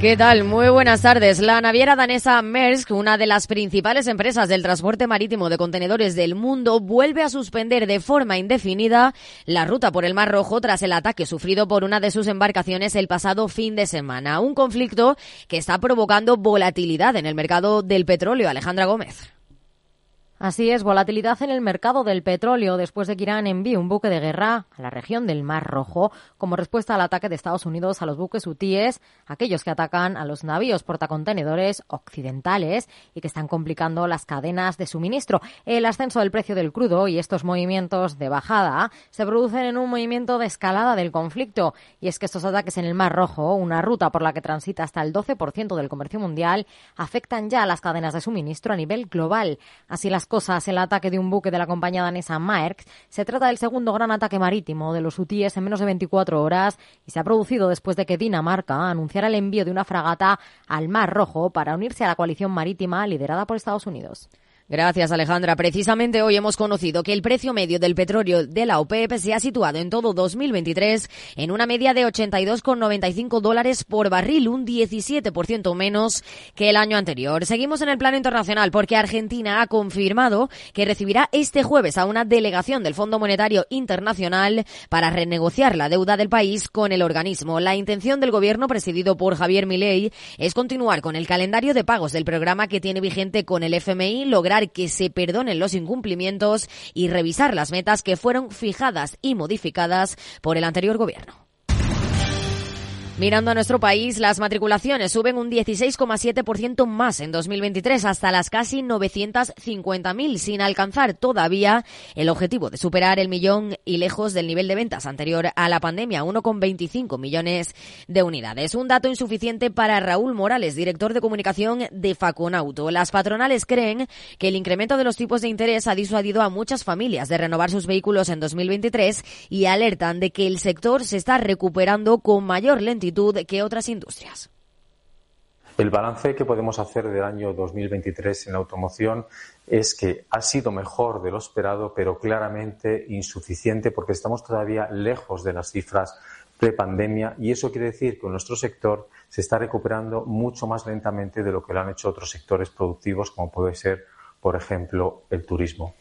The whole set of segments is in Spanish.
¿Qué tal? Muy buenas tardes. La naviera danesa Maersk, una de las principales empresas del transporte marítimo de contenedores del mundo, vuelve a suspender de forma indefinida la ruta por el Mar Rojo tras el ataque sufrido por una de sus embarcaciones el pasado fin de semana. Un conflicto que está provocando volatilidad en el mercado del petróleo. Alejandra Gómez. Así es, volatilidad en el mercado del petróleo después de que Irán envíe un buque de guerra a la región del Mar Rojo como respuesta al ataque de Estados Unidos a los buques hutíes, aquellos que atacan a los navíos portacontenedores occidentales y que están complicando las cadenas de suministro. El ascenso del precio del crudo y estos movimientos de bajada se producen en un movimiento de escalada del conflicto y es que estos ataques en el Mar Rojo, una ruta por la que transita hasta el 12% del comercio mundial, afectan ya a las cadenas de suministro a nivel global. Así las cosas el ataque de un buque de la compañía danesa Maersk. Se trata del segundo gran ataque marítimo de los hutíes en menos de 24 horas y se ha producido después de que Dinamarca anunciara el envío de una fragata al Mar Rojo para unirse a la coalición marítima liderada por Estados Unidos. Gracias, Alejandra. Precisamente hoy hemos conocido que el precio medio del petróleo de la OPEP se ha situado en todo 2023 en una media de 82,95 dólares por barril, un 17% menos que el año anterior. Seguimos en el plano internacional porque Argentina ha confirmado que recibirá este jueves a una delegación del Fondo Monetario Internacional para renegociar la deuda del país con el organismo. La intención del gobierno presidido por Javier Milei es continuar con el calendario de pagos del programa que tiene vigente con el FMI, lograr que se perdonen los incumplimientos y revisar las metas que fueron fijadas y modificadas por el anterior gobierno. Mirando a nuestro país, las matriculaciones suben un 16,7% más en 2023 hasta las casi 950.000, sin alcanzar todavía el objetivo de superar el millón y lejos del nivel de ventas anterior a la pandemia, 1,25 millones de unidades. Un dato insuficiente para Raúl Morales, director de comunicación de Faconauto. Las patronales creen que el incremento de los tipos de interés ha disuadido a muchas familias de renovar sus vehículos en 2023 y alertan de que el sector se está recuperando con mayor lentitud que otras industrias. El balance que podemos hacer del año 2023 en la automoción es que ha sido mejor de lo esperado, pero claramente insuficiente porque estamos todavía lejos de las cifras pre-pandemia y eso quiere decir que nuestro sector se está recuperando mucho más lentamente de lo que lo han hecho otros sectores productivos como puede ser, por ejemplo, el turismo.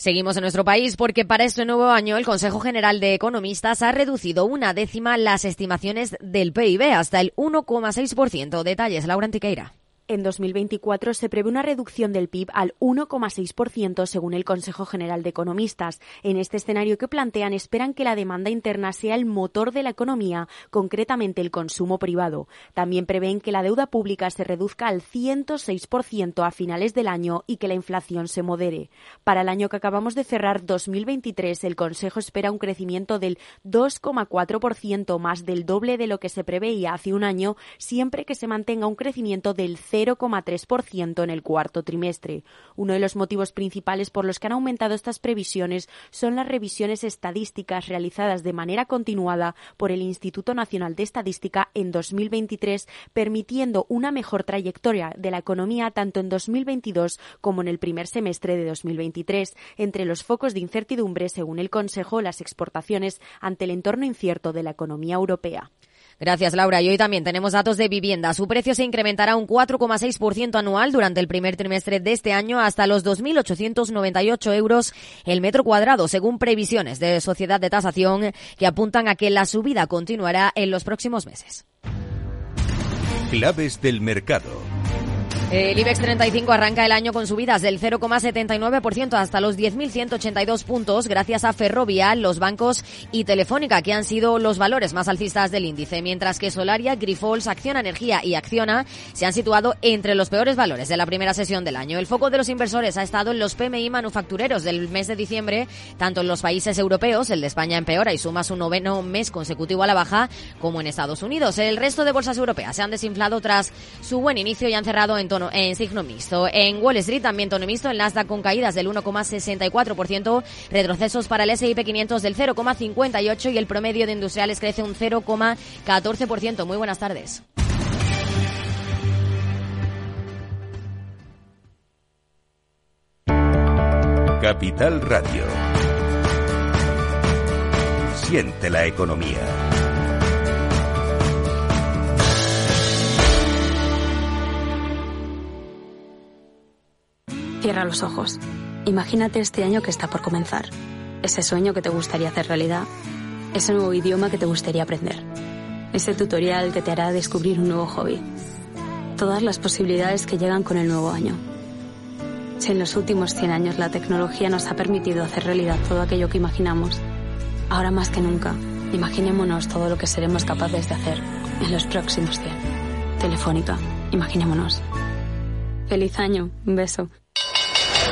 Seguimos en nuestro país porque para este nuevo año el Consejo General de Economistas ha reducido una décima las estimaciones del PIB hasta el 1,6%. Detalles, Laura Antiqueira. En 2024 se prevé una reducción del PIB al 1,6% según el Consejo General de Economistas. En este escenario que plantean esperan que la demanda interna sea el motor de la economía, concretamente el consumo privado. También prevén que la deuda pública se reduzca al 106% a finales del año y que la inflación se modere. Para el año que acabamos de cerrar 2023, el Consejo espera un crecimiento del 2,4% más del doble de lo que se preveía hace un año, siempre que se mantenga un crecimiento del 0 0,3% en el cuarto trimestre. Uno de los motivos principales por los que han aumentado estas previsiones son las revisiones estadísticas realizadas de manera continuada por el Instituto Nacional de Estadística en 2023, permitiendo una mejor trayectoria de la economía tanto en 2022 como en el primer semestre de 2023. Entre los focos de incertidumbre, según el Consejo, las exportaciones ante el entorno incierto de la economía europea. Gracias, Laura. Y hoy también tenemos datos de vivienda. Su precio se incrementará un 4,6% anual durante el primer trimestre de este año hasta los 2.898 euros el metro cuadrado, según previsiones de Sociedad de Tasación que apuntan a que la subida continuará en los próximos meses. Claves del mercado. El IBEX 35 arranca el año con subidas del 0,79% hasta los 10.182 puntos gracias a Ferrovial, los bancos y Telefónica, que han sido los valores más alcistas del índice, mientras que Solaria, Grifols, Acciona Energía y Acciona se han situado entre los peores valores de la primera sesión del año. El foco de los inversores ha estado en los PMI manufactureros del mes de diciembre, tanto en los países europeos, el de España empeora y suma su noveno mes consecutivo a la baja, como en Estados Unidos. El resto de bolsas europeas se han desinflado tras su buen inicio y han cerrado en en signo mixto. En Wall Street también tono mixto, el Nasdaq con caídas del 1,64%, retrocesos para el S&P 500 del 0,58% y el promedio de industriales crece un 0,14%. Muy buenas tardes. Capital Radio. Siente la economía. Cierra los ojos. Imagínate este año que está por comenzar. Ese sueño que te gustaría hacer realidad. Ese nuevo idioma que te gustaría aprender. Ese tutorial que te hará descubrir un nuevo hobby. Todas las posibilidades que llegan con el nuevo año. Si en los últimos 100 años la tecnología nos ha permitido hacer realidad todo aquello que imaginamos, ahora más que nunca, imaginémonos todo lo que seremos capaces de hacer en los próximos 100. Telefónica, imaginémonos. Feliz año, un beso.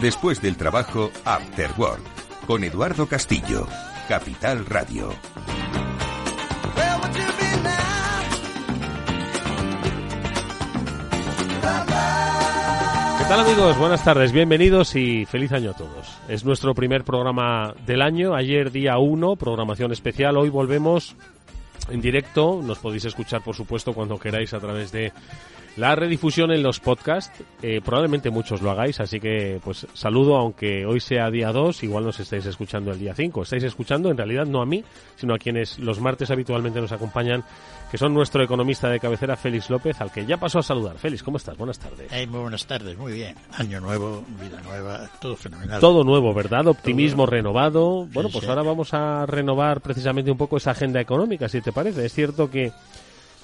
Después del trabajo, After Work, con Eduardo Castillo, Capital Radio. ¿Qué tal amigos? Buenas tardes, bienvenidos y feliz año a todos. Es nuestro primer programa del año, ayer día 1, programación especial, hoy volvemos en directo, nos podéis escuchar por supuesto cuando queráis a través de la redifusión en los podcasts, eh, probablemente muchos lo hagáis, así que pues saludo, aunque hoy sea día 2, igual nos estáis escuchando el día 5. Estáis escuchando en realidad no a mí, sino a quienes los martes habitualmente nos acompañan, que son nuestro economista de cabecera, Félix López, al que ya pasó a saludar. Félix, ¿cómo estás? Buenas tardes. muy buenas tardes, muy bien. Año nuevo, vida nueva, todo fenomenal. Todo nuevo, ¿verdad? Optimismo renovado. Bueno, pues ahora vamos a renovar precisamente un poco esa agenda económica, si te parece. Es cierto que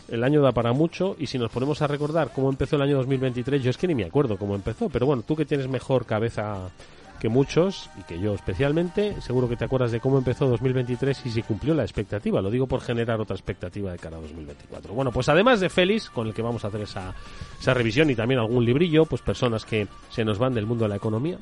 el año da para mucho y si nos ponemos a recordar cómo empezó el año 2023, yo es que ni me acuerdo cómo empezó, pero bueno, tú que tienes mejor cabeza que muchos y que yo especialmente, seguro que te acuerdas de cómo empezó 2023 y si cumplió la expectativa. Lo digo por generar otra expectativa de cara a 2024. Bueno, pues además de Félix, con el que vamos a hacer esa, esa revisión y también algún librillo, pues personas que se nos van del mundo de la economía.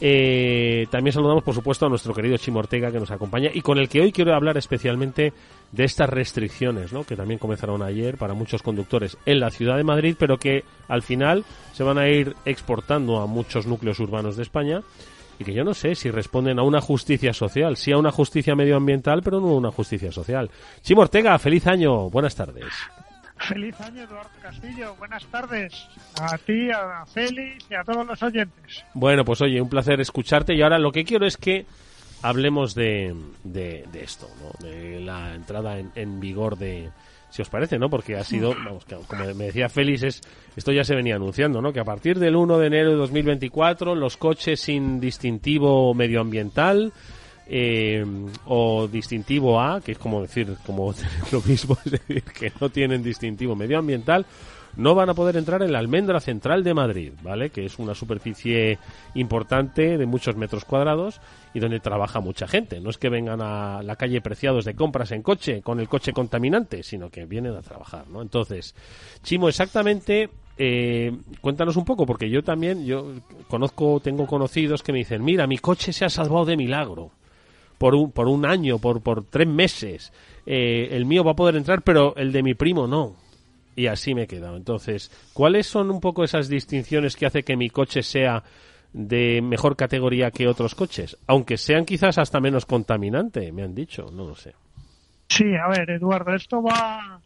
Eh, también saludamos, por supuesto, a nuestro querido Chimo Ortega que nos acompaña y con el que hoy quiero hablar especialmente de estas restricciones, ¿no? que también comenzaron ayer para muchos conductores en la ciudad de Madrid, pero que al final se van a ir exportando a muchos núcleos urbanos de España y que yo no sé si responden a una justicia social, sí a una justicia medioambiental, pero no a una justicia social. Chimo Ortega, feliz año, buenas tardes. Feliz año, Eduardo Castillo. Buenas tardes a ti, a Félix y a todos los oyentes. Bueno, pues oye, un placer escucharte y ahora lo que quiero es que hablemos de, de, esto, ¿no? de la entrada en, vigor de, si os parece, ¿no? Porque ha sido, vamos, como me decía Félix, es, esto ya se venía anunciando, ¿no? Que a partir del 1 de enero de 2024 los coches sin distintivo medioambiental eh, o distintivo A, que es como decir, como lo mismo, es decir, que no tienen distintivo medioambiental, no van a poder entrar en la almendra central de Madrid, ¿vale? Que es una superficie importante de muchos metros cuadrados y donde trabaja mucha gente. No es que vengan a la calle Preciados de compras en coche, con el coche contaminante, sino que vienen a trabajar, ¿no? Entonces, Chimo, exactamente eh, cuéntanos un poco, porque yo también, yo conozco, tengo conocidos que me dicen, mira, mi coche se ha salvado de milagro por un, por un año, por, por tres meses. Eh, el mío va a poder entrar, pero el de mi primo no. Y así me he quedado. Entonces, ¿cuáles son un poco esas distinciones que hace que mi coche sea de mejor categoría que otros coches? Aunque sean quizás hasta menos contaminante, me han dicho, no lo sé. Sí, a ver, Eduardo, esto va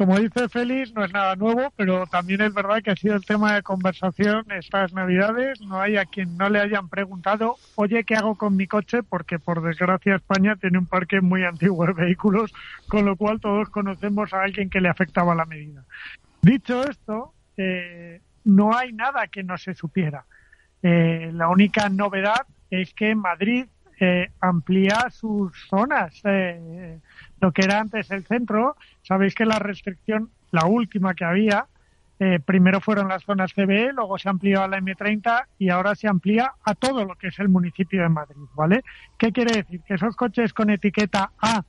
como dice Félix, no es nada nuevo, pero también es verdad que ha sido el tema de conversación estas Navidades. No hay a quien no le hayan preguntado, oye, ¿qué hago con mi coche? Porque por desgracia España tiene un parque muy antiguo de vehículos, con lo cual todos conocemos a alguien que le afectaba la medida. Dicho esto, eh, no hay nada que no se supiera. Eh, la única novedad es que Madrid eh, amplía sus zonas. Eh, lo que era antes el centro, sabéis que la restricción, la última que había, eh, primero fueron las zonas CBE, luego se amplió a la M30 y ahora se amplía a todo lo que es el municipio de Madrid, ¿vale? ¿Qué quiere decir? Que esos coches con etiqueta A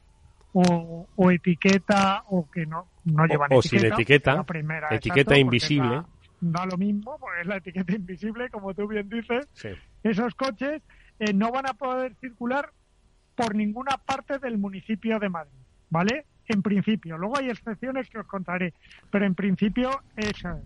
o, etiqueta o que no, no llevan o, etiqueta. sin etiqueta, la primera, etiqueta exacto, invisible. Da, da lo mismo, porque es la etiqueta invisible, como tú bien dices. Sí. Esos coches eh, no van a poder circular por ninguna parte del municipio de Madrid, ¿vale? En principio. Luego hay excepciones que os contaré, pero en principio eso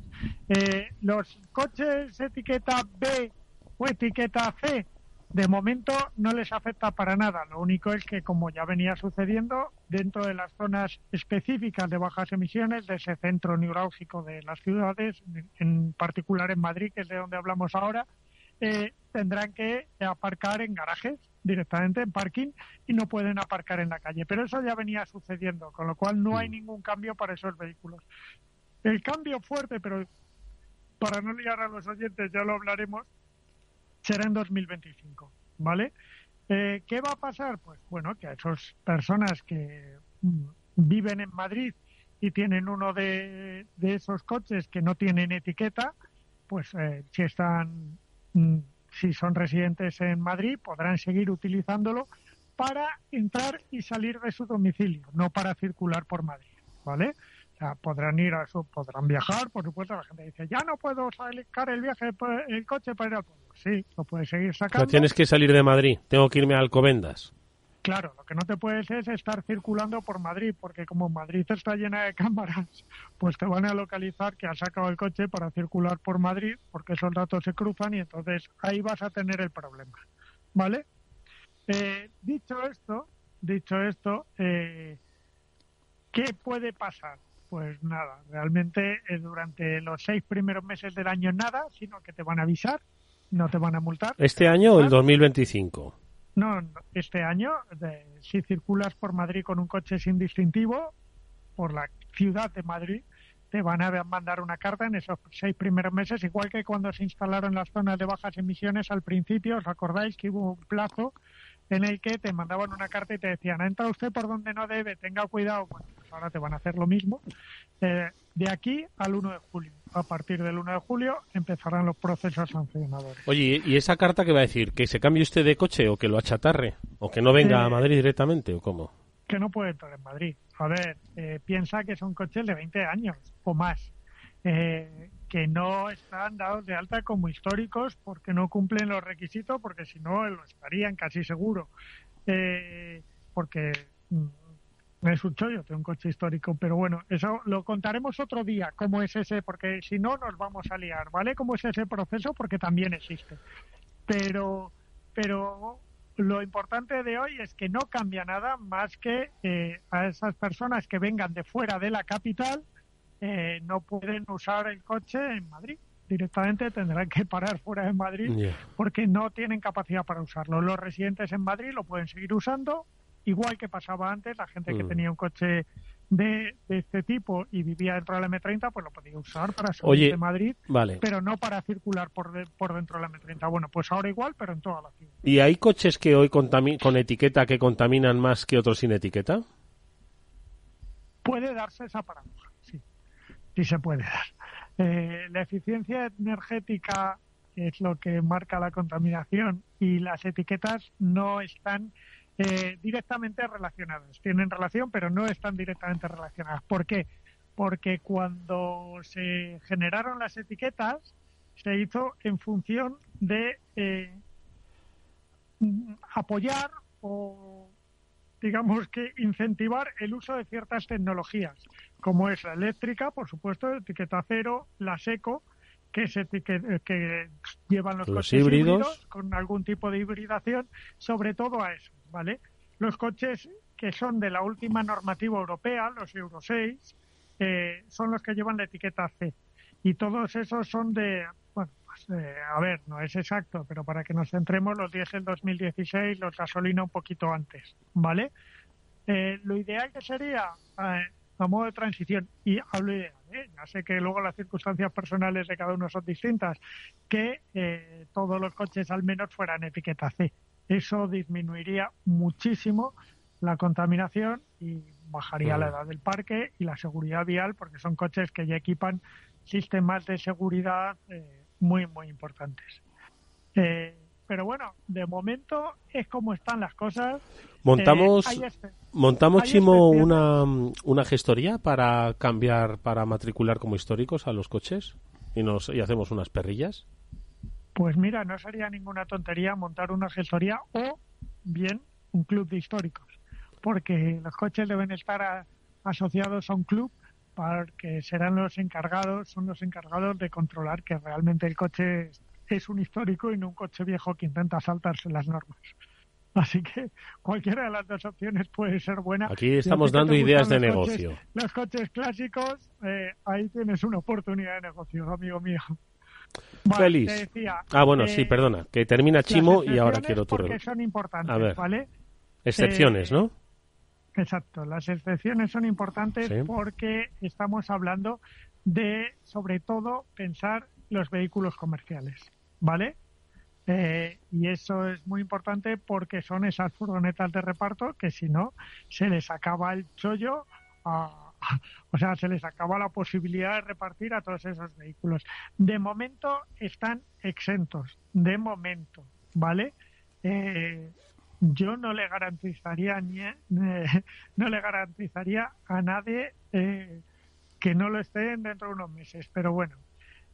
es. Eh, los coches etiqueta B o etiqueta C, de momento no les afecta para nada. Lo único es que, como ya venía sucediendo, dentro de las zonas específicas de bajas emisiones, de ese centro neurálgico de las ciudades, en particular en Madrid, que es de donde hablamos ahora, eh, tendrán que aparcar en garajes directamente en parking y no pueden aparcar en la calle. Pero eso ya venía sucediendo, con lo cual no hay ningún cambio para esos vehículos. El cambio fuerte, pero para no liar a los oyentes, ya lo hablaremos, será en 2025, ¿vale? Eh, ¿Qué va a pasar? Pues bueno, que a esas personas que mm, viven en Madrid y tienen uno de, de esos coches que no tienen etiqueta, pues eh, si están mm, si son residentes en Madrid, podrán seguir utilizándolo para entrar y salir de su domicilio, no para circular por Madrid, ¿vale? O sea, podrán ir a su, podrán viajar, por supuesto, la gente dice, ya no puedo sacar el viaje, el coche para ir al pueblo. Sí, lo puedes seguir sacando. Tienes que salir de Madrid, tengo que irme a Alcobendas. Claro, lo que no te puedes es estar circulando por Madrid, porque como Madrid está llena de cámaras, pues te van a localizar que has sacado el coche para circular por Madrid, porque esos datos se cruzan y entonces ahí vas a tener el problema. ¿Vale? Eh, dicho esto, dicho esto, eh, ¿qué puede pasar? Pues nada, realmente eh, durante los seis primeros meses del año nada, sino que te van a avisar, no te van a multar. ¿Este año o el 2025? No, este año, de, si circulas por Madrid con un coche sin distintivo, por la ciudad de Madrid, te van a mandar una carta en esos seis primeros meses, igual que cuando se instalaron las zonas de bajas emisiones al principio, os acordáis que hubo un plazo en el que te mandaban una carta y te decían, entra usted por donde no debe, tenga cuidado. Bueno, pues ahora te van a hacer lo mismo. Eh, de aquí al 1 de julio. A partir del 1 de julio empezarán los procesos sancionadores. Oye, ¿y esa carta qué va a decir? ¿Que se cambie usted de coche o que lo achatarre? ¿O que no venga Eh, a Madrid directamente o cómo? Que no puede entrar en Madrid. A ver, eh, piensa que son coches de 20 años o más. Eh, que no están dados de alta como históricos porque no cumplen los requisitos, porque si no lo estarían casi seguro. Eh, porque mm, es un chollo, tengo un coche histórico, pero bueno, eso lo contaremos otro día, cómo es ese, porque si no nos vamos a liar, ¿vale? ¿Cómo es ese proceso? Porque también existe. Pero, pero lo importante de hoy es que no cambia nada más que eh, a esas personas que vengan de fuera de la capital eh, no pueden usar el coche en Madrid. Directamente tendrán que parar fuera de Madrid porque no tienen capacidad para usarlo. Los residentes en Madrid lo pueden seguir usando, igual que pasaba antes, la gente que Mm. tenía un coche de, de este tipo y vivía dentro de la M30, pues lo podía usar para salir Oye, de Madrid, vale. pero no para circular por, de- por dentro de la M30. Bueno, pues ahora igual, pero en toda la ciudad. ¿Y hay coches que hoy con etiqueta que contaminan más que otros sin etiqueta? Puede darse esa paradoja, sí, sí se puede dar. Eh, la eficiencia energética es lo que marca la contaminación y las etiquetas no están eh, directamente relacionadas. Tienen relación, pero no están directamente relacionadas. ¿Por qué? Porque cuando se generaron las etiquetas se hizo en función de eh, apoyar o digamos que incentivar el uso de ciertas tecnologías, como es la eléctrica, por supuesto, etiqueta cero, la seco, que, se, que, que llevan los, Los coches híbridos. con algún tipo de hibridación, sobre todo a eso, ¿vale? Los coches que son de la última normativa europea, los Euro 6, eh, son los que llevan la etiqueta C. Y todos esos son de, bueno, pues, eh, a ver, no es exacto, pero para que nos centremos, los diésel 2016, los gasolina un poquito antes, ¿vale? Eh, lo ideal que sería, eh, a modo de transición, y hablo ideal, ¿eh? ya sé que luego las circunstancias personales de cada uno son distintas, que todos los coches al menos fueran etiqueta C. Eso disminuiría muchísimo la contaminación y bajaría la edad del parque y la seguridad vial, porque son coches que ya equipan sistemas de seguridad eh, muy, muy importantes. Eh, pero bueno, de momento es como están las cosas. Montamos, Eh, montamos Chimo una, una gestoría para cambiar, para matricular como históricos a los coches y nos y hacemos unas perrillas. Pues mira, no sería ninguna tontería montar una gestoría o bien un club de históricos, porque los coches deben estar a- asociados a un club porque serán los encargados, son los encargados de controlar que realmente el coche es, un histórico y no un coche viejo que intenta saltarse las normas. Así que cualquiera de las dos opciones puede ser buena. Aquí estamos dando ideas de coches- negocio. los coches clásicos, eh, ahí tienes una oportunidad de negocio, amigo mío. Feliz. te decía, ah, bueno, eh, sí, perdona, que termina Chimo y ahora quiero tu porque re- son importantes, A ver. ¿vale? excepciones, Eh, ¿no? Exacto, las excepciones son importantes Sí. porque estamos hablando de, sobre todo, pensar los vehículos comerciales, ¿vale? Eh, y eso es muy importante porque son esas furgonetas de reparto que si no, se les acaba el chollo, a- o sea, se les acaba la posibilidad de repartir a todos esos vehículos. De momento están exentos, de momento, ¿vale? Eh, yo no le garantizaría ni eh, no le garantizaría a nadie eh, que no lo estén dentro de unos meses pero bueno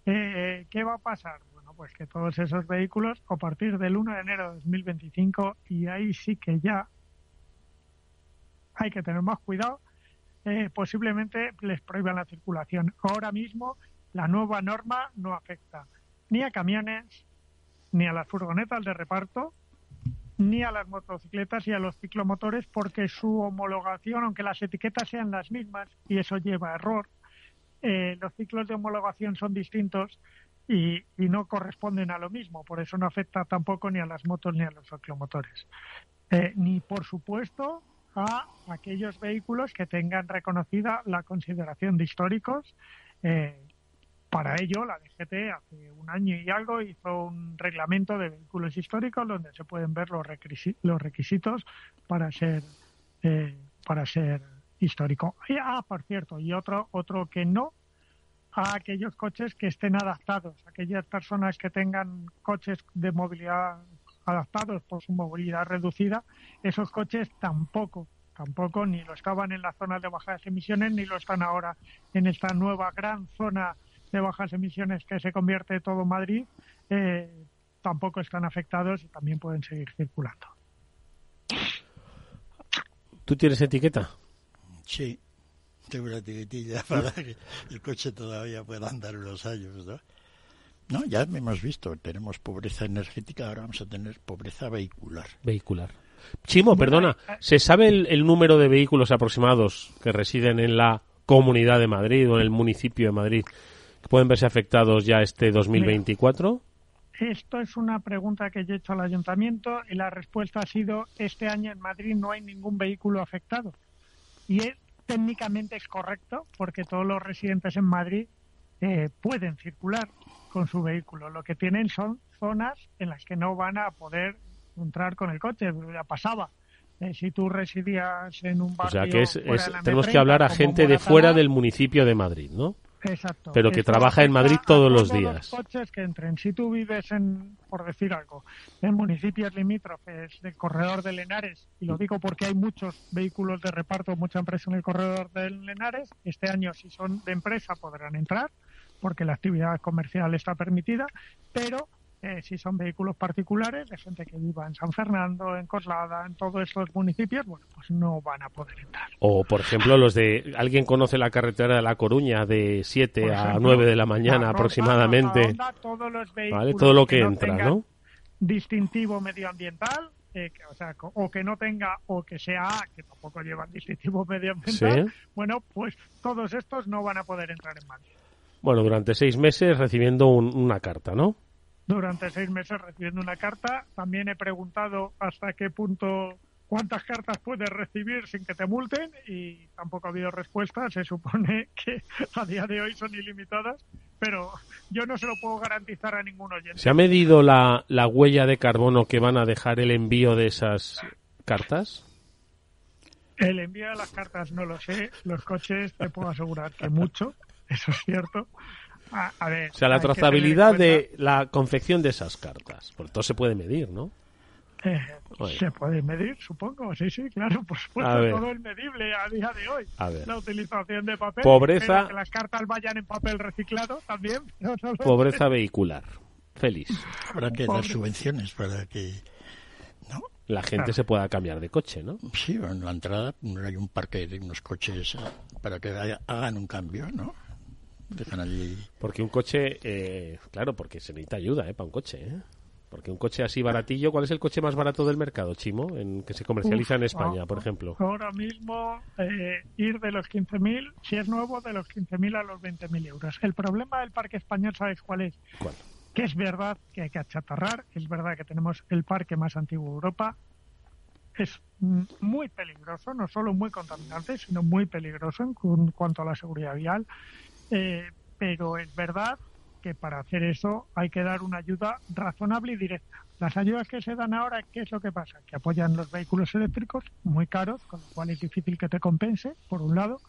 qué va a pasar bueno pues que todos esos vehículos a partir del 1 de enero de 2025 y ahí sí que ya hay que tener más cuidado eh, posiblemente les prohíban la circulación ahora mismo la nueva norma no afecta ni a camiones ni a las furgonetas de reparto ni a las motocicletas y a los ciclomotores porque su homologación, aunque las etiquetas sean las mismas, y eso lleva a error, eh, los ciclos de homologación son distintos y, no corresponden a lo mismo. Por eso no afecta tampoco ni a las motos ni a los ciclomotores. Eh, ni, por supuesto, a aquellos vehículos que tengan reconocida la consideración de históricos. Eh, para ello, la DGT hace un año y algo hizo un reglamento de vehículos históricos donde se pueden ver los, requisi- los requisitos para ser eh, para ser histórico. Ah, por cierto, y otro otro que no a aquellos coches que estén adaptados, aquellas personas que tengan coches de movilidad adaptados por su movilidad reducida, esos coches tampoco tampoco ni lo estaban en las zonas de bajas emisiones ni lo están ahora en esta nueva gran zona de bajas emisiones que se convierte todo Madrid, eh, tampoco están afectados y también pueden seguir circulando. ¿Tú tienes etiqueta? Sí, tengo una etiquetilla para que el coche todavía pueda andar unos años, ¿no? No, ya hemos visto, tenemos pobreza energética, ahora vamos a tener pobreza vehicular. Vehicular. Chimo, perdona, ¿se sabe el, el número de vehículos aproximados que residen en la Comunidad de Madrid o en el municipio de Madrid que pueden verse afectados ya este 2024? Esto es una pregunta que yo he hecho al ayuntamiento y la respuesta ha sido este año en Madrid no hay ningún vehículo afectado. Y es, técnicamente es correcto porque todos los residentes en Madrid eh, pueden circular con su vehículo. Lo que tienen son zonas en las que no van a poder entrar con el coche. Ya pasaba. Eh, si tú residías en un O barrio sea que es, fuera es- de la tenemos M30, que hablar a gente de fuera del municipio de Madrid, ¿no? Exacto. Pero que trabaja en Madrid todos los días. coches que entren. Si tú vives en, por decir algo, en municipios limítrofes del corredor de Lenares, y lo digo porque hay muchos vehículos de reparto, mucha empresa en el corredor de Lenares, este año si son de empresa podrán entrar, porque la actividad comercial está permitida, pero eh, si son vehículos particulares, de gente que viva en San Fernando, en Coslada, en todos estos municipios, bueno, pues no van a poder entrar. O, por ejemplo, los de... ¿Alguien conoce la carretera de La Coruña de 7 Por a ejemplo, 9 de la mañana aproximadamente? Ronda, todos los vehículos ¿Vale? Todo lo que no entra, tengan ¿no? Distintivo medioambiental, eh, que, o sea, o que no tenga, o que sea A, que tampoco llevan distintivo medioambiental, Sí. bueno, pues todos estos no van a poder entrar en Madrid. Bueno, durante seis meses recibiendo un- una carta, ¿no? Durante seis meses recibiendo una carta, también he preguntado hasta qué punto cuántas cartas puedes recibir sin que te multen y tampoco ha habido respuesta. Se supone que a día de hoy son ilimitadas, pero yo no se lo puedo garantizar a ningún oyente. ¿Se ha medido la, la huella de carbono que van a dejar el envío de esas cartas? El envío de las cartas no lo sé. Los coches te puedo asegurar que mucho, eso es cierto. A, a ver, O sea, la trazabilidad cuenta- de la confección de esas cartas. Por todo se puede medir, ¿no? Eh, se puede medir, supongo, sí, sí, claro, por A supuesto, ver. todo es medible a día de hoy. A ver. La utilización de papel. Pobreza- que las cartas vayan en papel reciclado también. no, no Pobreza vehicular. Feliz. Habrá que dar Pobre. subvenciones para que La gente Claro. se pueda cambiar de coche, ¿no? Sí, en la entrada hay un parque de unos coches eh, para que hagan un cambio, ¿no? Dejan allí. Porque un coche, eh, claro, porque se necesita ayuda, ¿eh? Para un coche, ¿eh? Porque un coche así baratillo, ¿cuál es el coche más barato del mercado, Chimo? En, que se comercializa en España, ah, por ejemplo. Ahora mismo, eh, ir de los 15.000, si es nuevo, de los 15.000 a los 20.000 euros. El problema del parque español, ¿sabes cuál es? ¿Cuál? Que es verdad que hay que achatarrar, es verdad que tenemos el parque más antiguo de Europa. Es muy peligroso, no solo muy contaminante, sino muy peligroso en cu- cuanto a la seguridad vial. Eh, pero es verdad que para hacer eso hay que dar una ayuda razonable y directa. Las ayudas que se dan ahora, ¿qué es lo que pasa? Que apoyan los vehículos eléctricos muy caros, con lo cual es difícil que te compense, por un lado.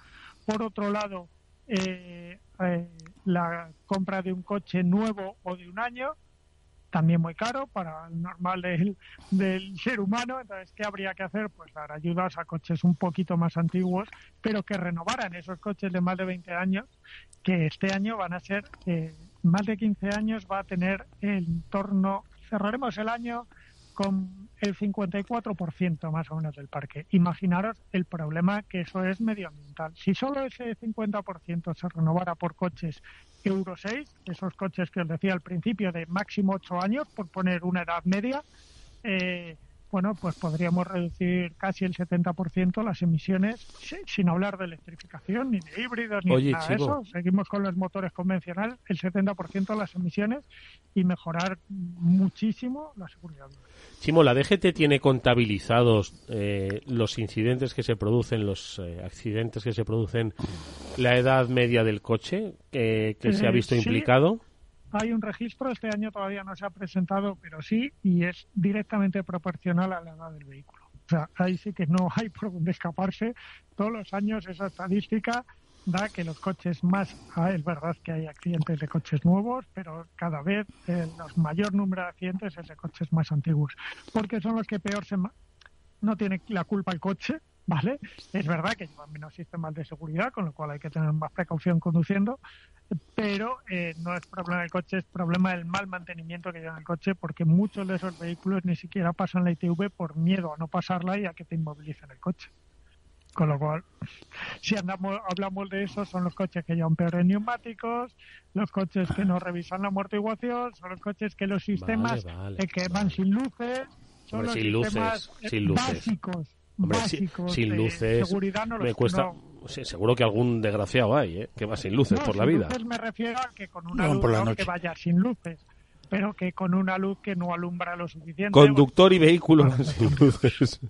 Por otro lado, eh, eh, la compra de un coche nuevo o de un año, también muy caro para el normal del, del ser humano. Entonces, ¿qué habría que hacer? Pues dar ayudas a coches un poquito más antiguos, pero que renovaran esos coches de más de 20 años, que este año van a ser, eh, más de 15 años va a tener en torno, cerraremos el año con el 54% más o menos del parque. Imaginaros el problema que eso es medioambiental. Si solo ese 50% se renovara por coches Euro 6, esos coches que os decía al principio de máximo 8 años, por poner una edad media, eh, bueno, pues podríamos reducir casi el 70% las emisiones, si- sin hablar de electrificación, ni de híbridos, ni Oye, de nada de eso. Seguimos con los motores convencionales, el 70% de las emisiones y mejorar muchísimo la seguridad. Chimo, ¿la DGT tiene contabilizados eh, los incidentes que se producen, los eh, accidentes que se producen, la edad media del coche eh, que se ha Eh, visto sí. implicado? Hay un registro, este año todavía no se ha presentado, pero sí, y es directamente proporcional a la edad del vehículo. O sea, ahí sí que no hay por dónde escaparse. Todos los años esa estadística da que los coches más, ah, es verdad que hay accidentes de coches nuevos, pero cada vez el los mayor número de accidentes es de coches más antiguos, porque son los que peor se, no tiene la culpa el coche, ¿vale? Es verdad que llevan menos sistemas de seguridad, con lo cual hay que tener más precaución conduciendo, pero eh, no es problema del coche, es problema del mal mantenimiento que lleva el coche, porque muchos de esos vehículos ni siquiera pasan la ITV por miedo a no pasarla y a que te inmovilicen el coche. Con lo cual, si andamos, hablamos de eso, son los coches que llevan peores neumáticos, los coches que no revisan la amortiguación, son los coches que los sistemas vale, que van sin luces, son Hombre, los sin sistemas eh, sin luces. básicos, Hombre, si- básicos sin de luces seguridad no me los cuesta... no- sí, seguro que algún desgraciado hay, ¿eh? Que va sin luces no, por la sin vida. luces me refiero a que con una No, luz por la no noche. que vaya sin luces, pero que con una luz que no alumbra lo suficiente. Conductor y vehículo sin luces.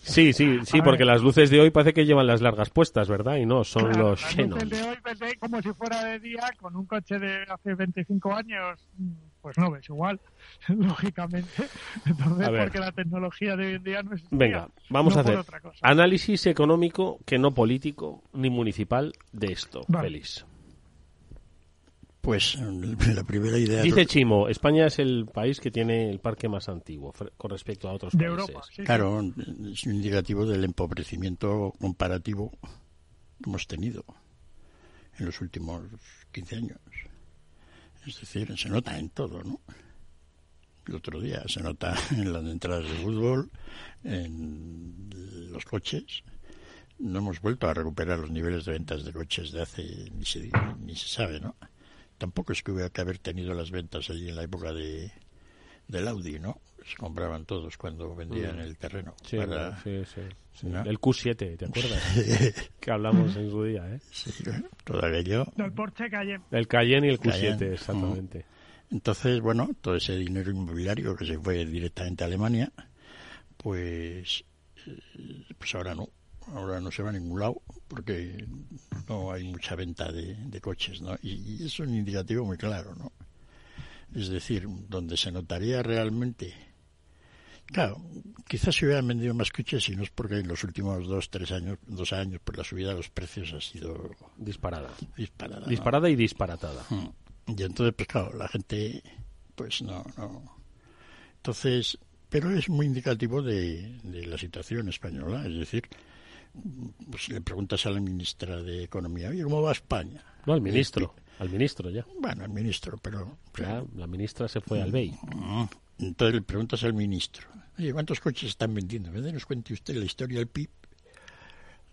Sí, sí, sí, A porque ver. las luces de hoy parece que llevan las largas puestas, ¿verdad? Y no, son Claro, los las Xenon. luces de hoy ves de- como si fuera de día, con un coche de hace 25 años, mm, pues no ves igual, lógicamente. Entonces, A ver. porque la tecnología de hoy en día no es Venga, vamos no a hacer otra cosa. análisis económico, que no político ni municipal, de esto, Vale. Félix. Pues eh, la primera idea. Dice Chimo, España es el país que tiene el parque más antiguo con respecto a otros de países. Europa. sí. Claro, es un indicativo del empobrecimiento comparativo que hemos tenido en los últimos 15 años. Es decir, se nota en todo, ¿no? El otro día se nota en las entradas de fútbol, en los coches. No hemos vuelto a recuperar los niveles de ventas de coches de hace, ni se, ni se sabe, ¿no? Tampoco es que hubiera que haber tenido las ventas allí en la época de, del Audi, ¿no? Se compraban todos cuando vendían Mm. el terreno. Sí, para- sí, sí, sí. ¿no? El Q7, ¿te acuerdas? que hablamos en su día, ¿eh? Sí, bueno, todo aquello. Del Porsche Cayenne. El Cayenne y el Q7, Cayenne, exactamente. Entonces, bueno, todo ese dinero inmobiliario que se fue directamente a Alemania, pues pues ahora no. Ahora no se va a ningún lado porque no hay mucha venta de, coches, ¿no? Y, es un indicativo muy claro, ¿no? Es decir, donde se notaría realmente Claro, quizás se hubieran vendido más coches si no es porque en los últimos dos, tres años, dos años, por la subida de los precios ha sido disparada. Disparada. Disparada y disparatada. Mm. Y entonces, pues claro, la gente, pues no, no. Entonces, pero es muy indicativo de, de la situación española, es decir, pues le preguntas a la ministra de Economía, oye, ¿cómo va España? No, al ministro, al ministro ya. Bueno, al ministro, pero... la ministra se fue al BEI. Mm. Entonces le preguntas al ministro, oye, ¿cuántos coches están vendiendo? ¿Me nos cuente usted la historia del PIB?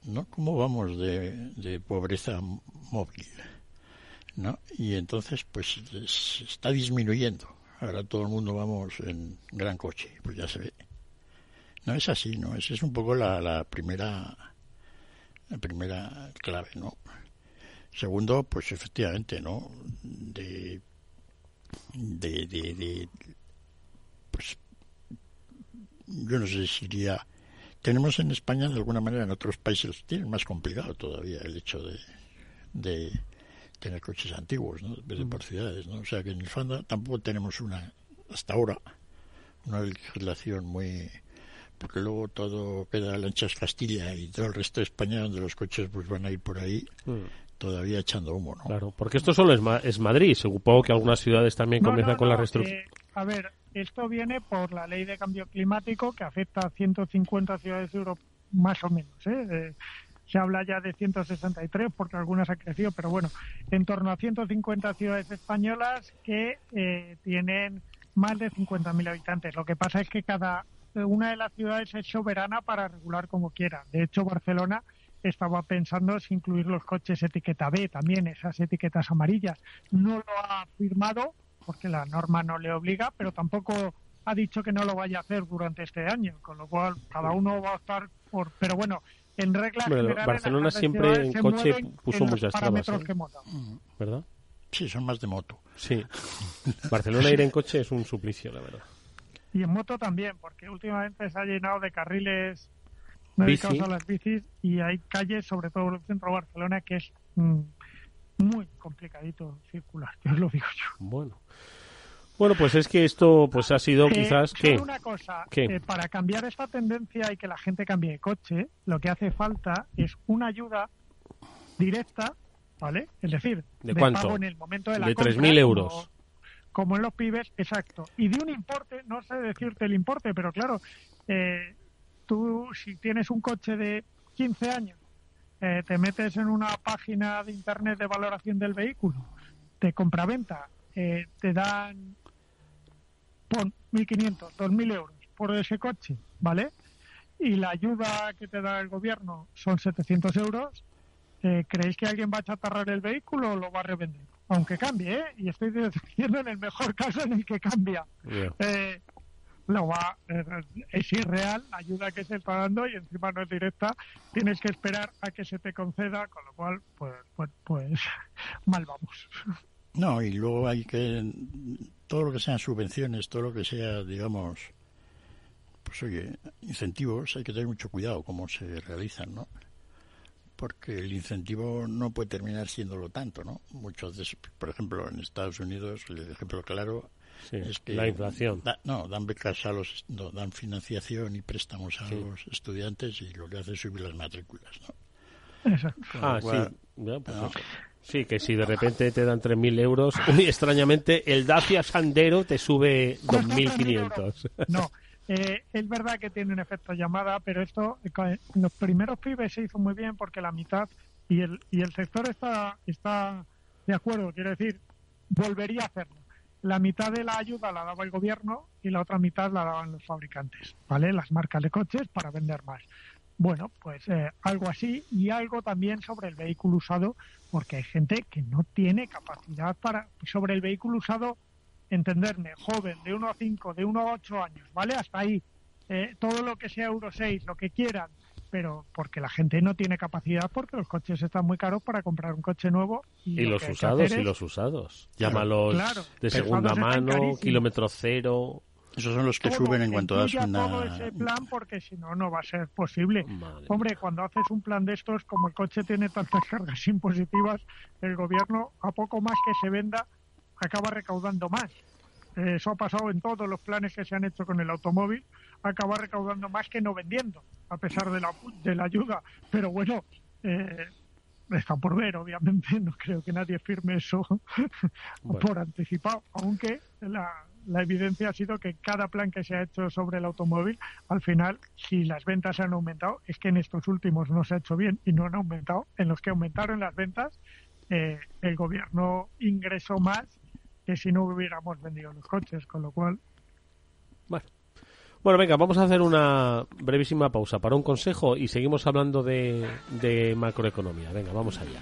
¿No? ¿Cómo vamos de, pobreza móvil? ¿No? Y entonces, pues, está disminuyendo. Ahora todo el mundo vamos en gran coche, pues ya se ve. No es así, ¿no? Esa es un poco la, la primera la primera clave, ¿no? Segundo, pues efectivamente, ¿no? De, de, de pues yo no sé si iría tenemos en España de alguna manera en otros países tienen más complicado todavía el hecho de, de tener coches antiguos ¿no? de por ciudades ¿no? o sea que en el fondo tampoco tenemos una hasta ahora una legislación muy porque luego todo queda a lanchas Castilla y todo el resto de España donde los coches pues van a ir por ahí mm. todavía echando humo ¿no? claro porque esto solo es, es Madrid supongo que algunas ciudades también comienzan con la restricción eh, a ver esto viene por la ley de cambio climático que afecta a 150 ciudades de Europa, más o menos. ¿eh? se habla ya de 163 porque algunas han crecido, pero bueno, en torno a 150 ciudades españolas que eh, tienen más de 50.000 habitantes. Lo que pasa es que cada una de las ciudades es soberana para regular como quiera. De hecho, Barcelona estaba pensando si incluir los coches etiqueta B también, esas etiquetas amarillas. No lo ha firmado porque la norma no le obliga, pero tampoco ha dicho que no lo vaya a hacer durante este año, con lo cual cada uno va a estar por... Pero bueno, en regla general... Barcelona siempre en coche puso muchas trabas, ¿eh? ¿verdad? Sí, son más de moto. Sí. Barcelona ir en coche es un suplicio, la verdad. Y en moto también, porque últimamente se ha llenado de carriles dedicados a las bicis y hay calles, sobre todo en el centro de Barcelona, que es mm, muy complicadito circular, yo os lo digo yo. Bueno. Bueno, pues es que esto pues ha sido quizás que una cosa, eh, para cambiar esta tendencia y que la gente cambie de coche, lo que hace falta es una ayuda directa, ¿vale? Es decir, de, pago en el momento de la de 3.000 euros. Como, en los pibes, exacto. Y de un importe, no sé decirte el importe, pero claro, eh, tú si tienes un coche de 15 años eh, te metes en una página de internet de valoración del vehículo, de compraventa, eh, te dan pon 1.500, 2.000 euros por ese coche, ¿vale? Y la ayuda que te da el gobierno son 700 euros. Eh, ¿Creéis que alguien va a chatarrar el vehículo o lo va a revender? Aunque cambie, ¿eh? Y estoy diciendo en el mejor caso en el que cambia. Eh, lo va, es irreal la ayuda que se está dando y encima no es directa, tienes que esperar a que se te conceda, con lo cual, pues, pues, pues mal vamos. No, y luego hay que, todo lo que sean subvenciones, todo lo que sea, digamos, pues oye, incentivos, hay que tener mucho cuidado cómo se realizan, ¿no? Porque el incentivo no puede terminar siéndolo tanto, ¿no? Muchas veces, por ejemplo, en Estados Unidos, el ejemplo claro, es que la inflación. no, dan becas a los, no, dan financiación y préstamos a los estudiantes y lo que hace es subir las matrículas, ¿no? Ah, sí. Pues sí, que si de repente te dan 3.000 euros, muy extrañamente el Dacia Sandero te sube 2.500. No, eh, es verdad que tiene un efecto llamada, pero esto en los primeros pibes se hizo muy bien porque la mitad y el, y el sector está, está de acuerdo, quiero decir, volvería a hacerlo la mitad de la ayuda la daba el gobierno y la otra mitad la daban los fabricantes, ¿vale? Las marcas de coches para vender más. Bueno, pues eh, algo así y algo también sobre el vehículo usado, porque hay gente que no tiene capacidad para, sobre el vehículo usado, entenderme, joven, de 1 a 5, de 1 a 8 años, ¿vale? Hasta ahí. Eh, todo lo que sea Euro 6, lo que quieran, pero porque la gente no tiene capacidad porque los coches están muy caros para comprar un coche nuevo. Y, los usados y los usados. Llámalos de segunda mano, kilómetro cero. Esos son los que suben en cuanto das una... todo ese plan porque si no, no va a ser posible. Hombre, cuando haces un plan de estos, como el coche tiene tantas cargas impositivas, el gobierno, a poco más que se venda, acaba recaudando más. Eh, eso ha pasado en todos los planes que se han hecho con el automóvil, acaba recaudando más que no vendiendo, a pesar de la, de la ayuda. Pero bueno, eh, está por ver, obviamente, no creo que nadie firme eso por anticipado, aunque la, la evidencia ha sido que cada plan que se ha hecho sobre el automóvil, al final, si las ventas han aumentado, es que en estos últimos no se ha hecho bien y no han aumentado. En los que aumentaron las ventas, eh, el gobierno ingresó más que si no hubiéramos vendido los coches, con lo cual. Bueno. Venga, vamos a hacer una brevísima pausa para un consejo y seguimos hablando de, de macroeconomía. Venga, vamos allá.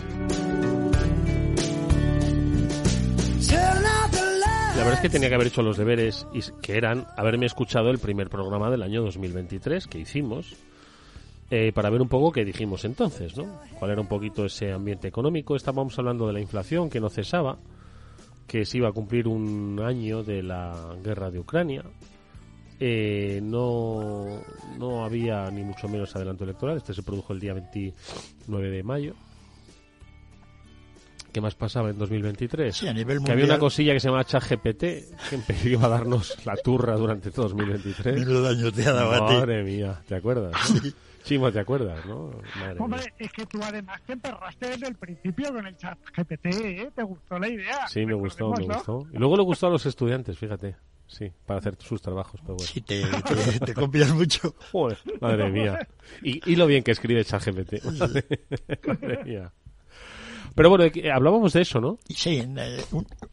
La verdad es que tenía que haber hecho los deberes, y que eran haberme escuchado el primer programa del año 2023 que hicimos, eh, para ver un poco qué dijimos entonces, ¿no? Cuál era un poquito ese ambiente económico. Estábamos hablando de la inflación que no cesaba, que se iba a cumplir un año de la guerra de Ucrania. Eh, no, no había ni mucho menos adelanto electoral. Este se produjo el día 29 de mayo. ¿Qué más pasaba en 2023? Sí, a nivel Que había una cosilla que se llama ChatGPT que empezó a darnos la turra durante todo 2023. Menudo daño te ha dado a ti. Madre mía, ¿te acuerdas? no? Sí. Chimo, ¿te acuerdas, no? Madre mía. Hombre, es que tú además te emperraste desde el principio con el chat GPT, ¿eh? ¿Te gustó la idea? Sí, me gustó, me Recordémoslo. gustó. Y luego le gustó a los estudiantes, fíjate. Sí, para hacer sus trabajos, pero bueno. Sí, te, te, te copias mucho. Joder, madre mía. Y, y lo bien que escribe ChatGPT. Madre, madre mía. Pero bueno, eh, hablábamos de eso, ¿no? Sí, eh,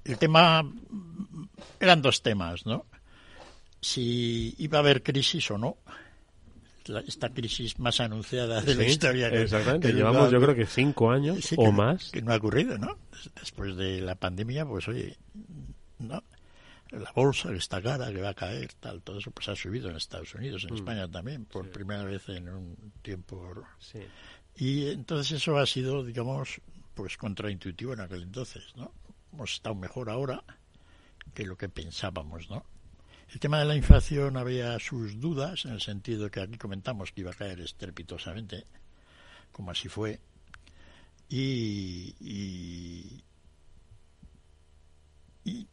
el tema eran dos temas, ¿no? Si iba a haber crisis o no. La- esta crisis más anunciada de la historia. que- Exactamente. que Llevamos, no- yo creo que cinco años sí, o que- más. Que no ha ocurrido, ¿no? Después de la pandemia, pues oye, ¿no? La bolsa que está cara, que va a caer, tal, todo eso pues ha subido en Estados Unidos, en Mm. España también, por primera vez en un tiempo Sí. y entonces eso ha sido, digamos, pues contraintuitivo en aquel entonces, ¿no? Hemos estado mejor ahora que lo que pensábamos, ¿no? El tema de la inflación había sus dudas, en el sentido que aquí comentamos que iba a caer estrepitosamente, como así fue, y, y, y,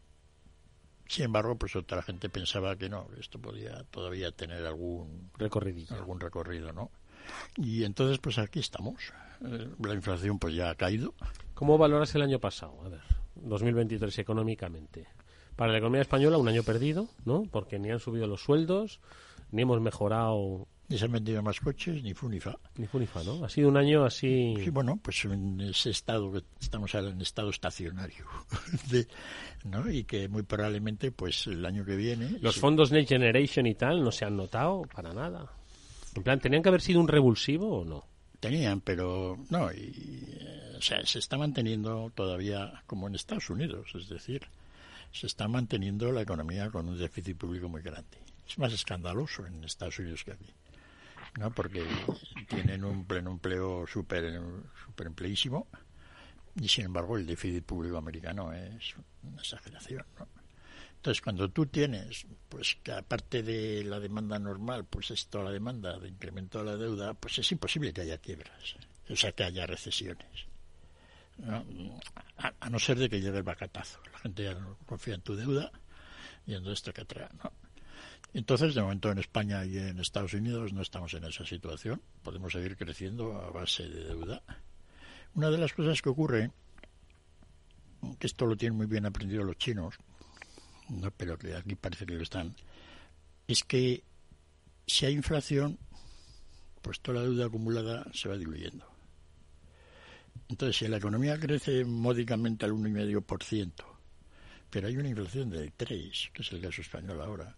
sin embargo, pues otra gente pensaba que no, que esto podía todavía tener algún Recorridillo. algún recorrido, ¿no? Y entonces, pues aquí estamos. Eh, la inflación, pues ya ha caído. ¿Cómo valoras el año pasado? A ver, 2023 económicamente. Para la economía española, un año perdido, ¿no? Porque ni han subido los sueldos, ni hemos mejorado Ni se han vendido más coches, ni fu ni fa. ni fu ni fa, ¿no? Ha sido un año así. Sí, bueno, pues en ese estado que estamos ahora en estado estacionario, de- ¿no? Y que muy probablemente, pues el año que viene. Los sí, fondos Next Generation y tal no se han notado para nada. En plan, ¿tenían que haber sido un revulsivo o no? tenían, pero no, y, eh, o sea, se está manteniendo todavía como en Estados Unidos, es decir, se está manteniendo la economía con un déficit público muy grande. Es más escandaloso en Estados Unidos que aquí, ¿no? Porque tienen un pleno empleo súper super empleísimo y sin embargo el déficit público americano es una exageración, ¿no? Entonces, cuando tú tienes, pues que aparte de la demanda normal, pues esto, la demanda de incremento de la deuda, pues es imposible que haya quiebras, o sea, que haya recesiones. A, no ser de que llegue el bacatazo. La gente ya no confía en tu deuda y en esto que atrae, ¿no? Entonces, de momento en España y en Estados Unidos no estamos en esa situación. Podemos seguir creciendo a base de deuda. Una de las cosas que ocurre, que esto lo tienen muy bien aprendido los chinos, no, pero que aquí parece que lo están, es que si hay inflación, pues toda la deuda acumulada se va diluyendo. Entonces, si la economía crece módicamente al 1,5%, pero hay una inflación de 3, que es el caso español ahora,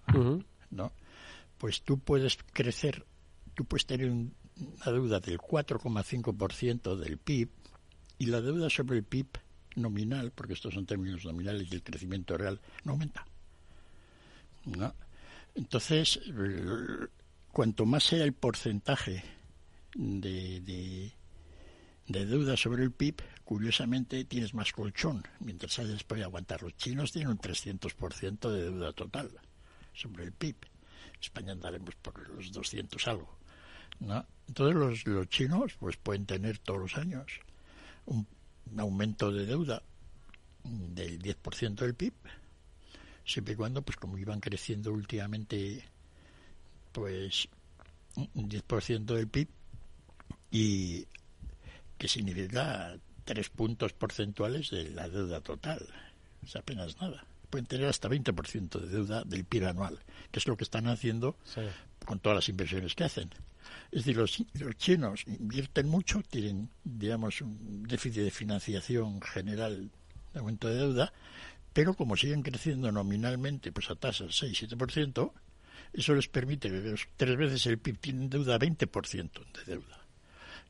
¿no? Pues tú puedes crecer, tú puedes tener una deuda del 4,5% del PIB y la deuda sobre el PIB nominal, porque estos son términos nominales y el crecimiento real no aumenta. ¿no? Entonces, cuanto más sea el porcentaje de, de, de, deuda sobre el PIB, curiosamente tienes más colchón, mientras hayas podido aguantar. Los chinos tienen un 300% de deuda total sobre el PIB. España andaremos por los 200 algo. ¿no? Entonces los, los chinos pues pueden tener todos los años un aumento de deuda del 10% del PIB, siempre y cuando, pues como iban creciendo últimamente, pues un 10% del PIB, y que significa tres puntos porcentuales de la deuda total. Es apenas nada. Pueden tener hasta 20% de deuda del PIB anual, que es lo que están haciendo con todas las inversiones que hacen. Es decir, los, chinos invierten mucho, tienen, digamos, un déficit de financiación general de aumento de deuda, pero como siguen creciendo nominalmente pues a tasas 6-7%, eso les permite que tres veces el PIB tienen deuda 20% de deuda.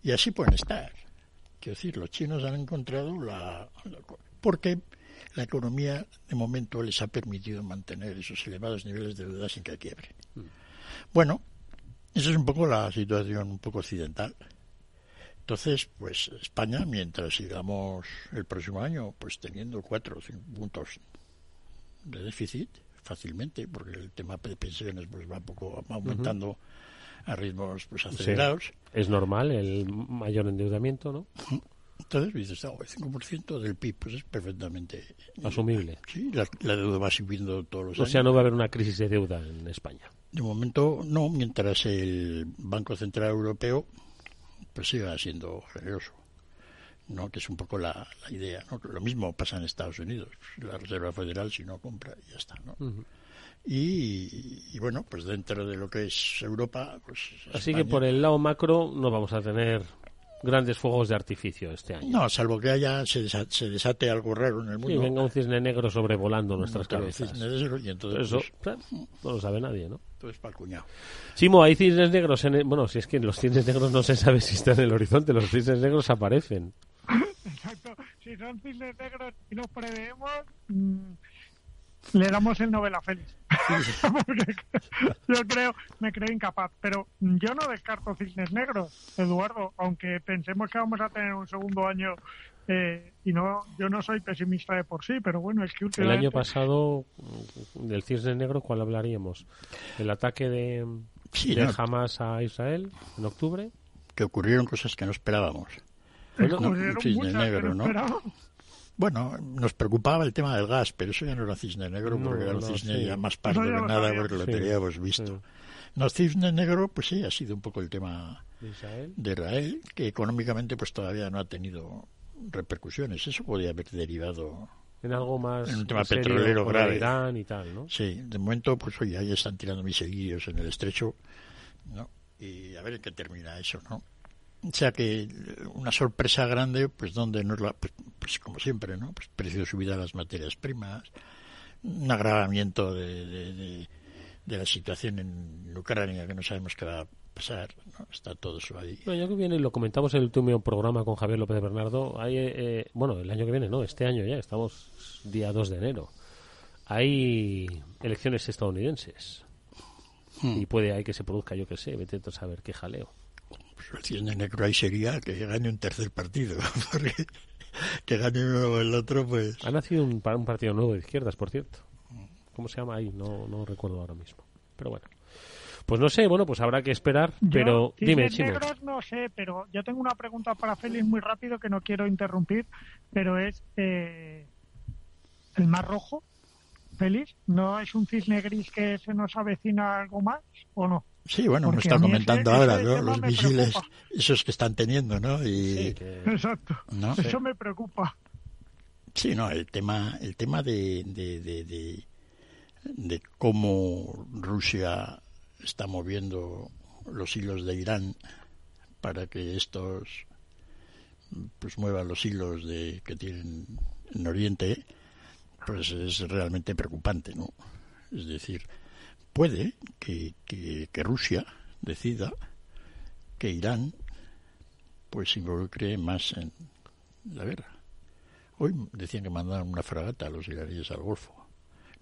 Y así pueden estar. Quiero decir, los chinos han encontrado la, porque la economía de momento les ha permitido mantener esos elevados niveles de deuda sin que quiebre. Mm. Bueno, esa es un poco la situación un poco occidental. Entonces, pues España, mientras sigamos el próximo año, pues teniendo cuatro o cinco puntos de déficit fácilmente, porque el tema de pensiones pues va poco aumentando a ritmos pues acelerados. Es normal el mayor endeudamiento, ¿no? Entonces dices, oh, el 5% del PIB pues es perfectamente asumible. Sí, la, deuda va subiendo todos los años. O sea, no va a haber una crisis de deuda en España. De momento no, mientras el Banco Central Europeo pues siga siendo generoso. ¿no? que es un poco la, idea. ¿no? Lo mismo pasa en Estados Unidos. La Reserva Federal, si no compra, ya está. ¿no? y, bueno, pues dentro de lo que es Europa. Pues Así que por el lado macro no vamos a tener grandes fuegos de artificio este año. No, salvo que haya se, desate, algo raro en el mundo. Y venga un cisne negro sobrevolando nuestras cabezas. y entonces, Eso pues, no lo sabe nadie, ¿no? Entonces para el cuñado. Simo, hay cisnes negros en bueno, si es que los cisnes negros no se sabe si están en el horizonte, los cisnes negros aparecen. Exacto. Si son cisnes negros y los preveemos, mm, le damos el Nobel a Félix. yo creo, me creo incapaz. Pero yo no descarto cisnes negros, Eduardo, aunque pensemos que vamos a tener un segundo año. Eh, y no, yo no soy pesimista de por sí, pero bueno, es que El año pasado, del cisne negro, ¿cuál hablaríamos? ¿El ataque de, Hamas a Israel en octubre? Que ocurrieron cosas que no esperábamos. un cisne negro, ¿no? Bueno, nos preocupaba el tema del gas, pero eso ya no era cisne negro, porque era un cisne ya más pardo que nada, porque lo teníamos visto. No, cisne negro, pues sí, ha sido un poco el tema ¿De Israel? que económicamente pues todavía no ha tenido repercusiones. Eso podría haber derivado en algo más en un tema petrolero grave. Irán y tal, ¿no? Sí, de momento, pues oye, ahí están tirando misillos en el estrecho, ¿no? Y a ver en qué termina eso, ¿no? O sea que una sorpresa grande, pues donde no la, pues, pues, como siempre, ¿no? Pues precio de subida de las materias primas, un agravamiento de, de, la situación en Ucrania que no sabemos qué va a pasar, ¿no? Está todo eso ahí. el año que viene, lo comentamos en el último programa con Javier López Bernardo, hay, eh, bueno, el año que viene no, este año ya, estamos día 2 de enero. Hay elecciones estadounidenses. Hmm. Y puede hay que se produzca, yo que sé, vete a saber qué jaleo pues el negro ahí sería que gane un tercer partido, porque que gane uno o el otro, pues... Ha nacido un, un partido nuevo de izquierdas, por cierto. ¿Cómo se llama ahí? No, no recuerdo ahora mismo. Pero bueno. Pues no sé, bueno, pues habrá que esperar, pero dime, Chimo. negros no sé, pero yo tengo una pregunta para Félix muy rápido que no quiero interrumpir, pero es eh, el Mar Rojo, Félix, ¿no es un cisne gris que se nos avecina algo más o no? Sí, bueno, me está comentando ahora, Los misiles, esos que están teniendo, ¿no? Y, Exacto. Eso me preocupa. Sí, no, el tema, el tema de, de, de, de cómo Rusia está moviendo los hilos de Irán para que estos pues muevan los hilos de que tienen en Oriente, pues es realmente preocupante, ¿no? Es decir, puede que, que, que Rusia decida que Irán pues se involucre más en la guerra. Hoy decían que mandaron una fragata a los iraníes al Golfo.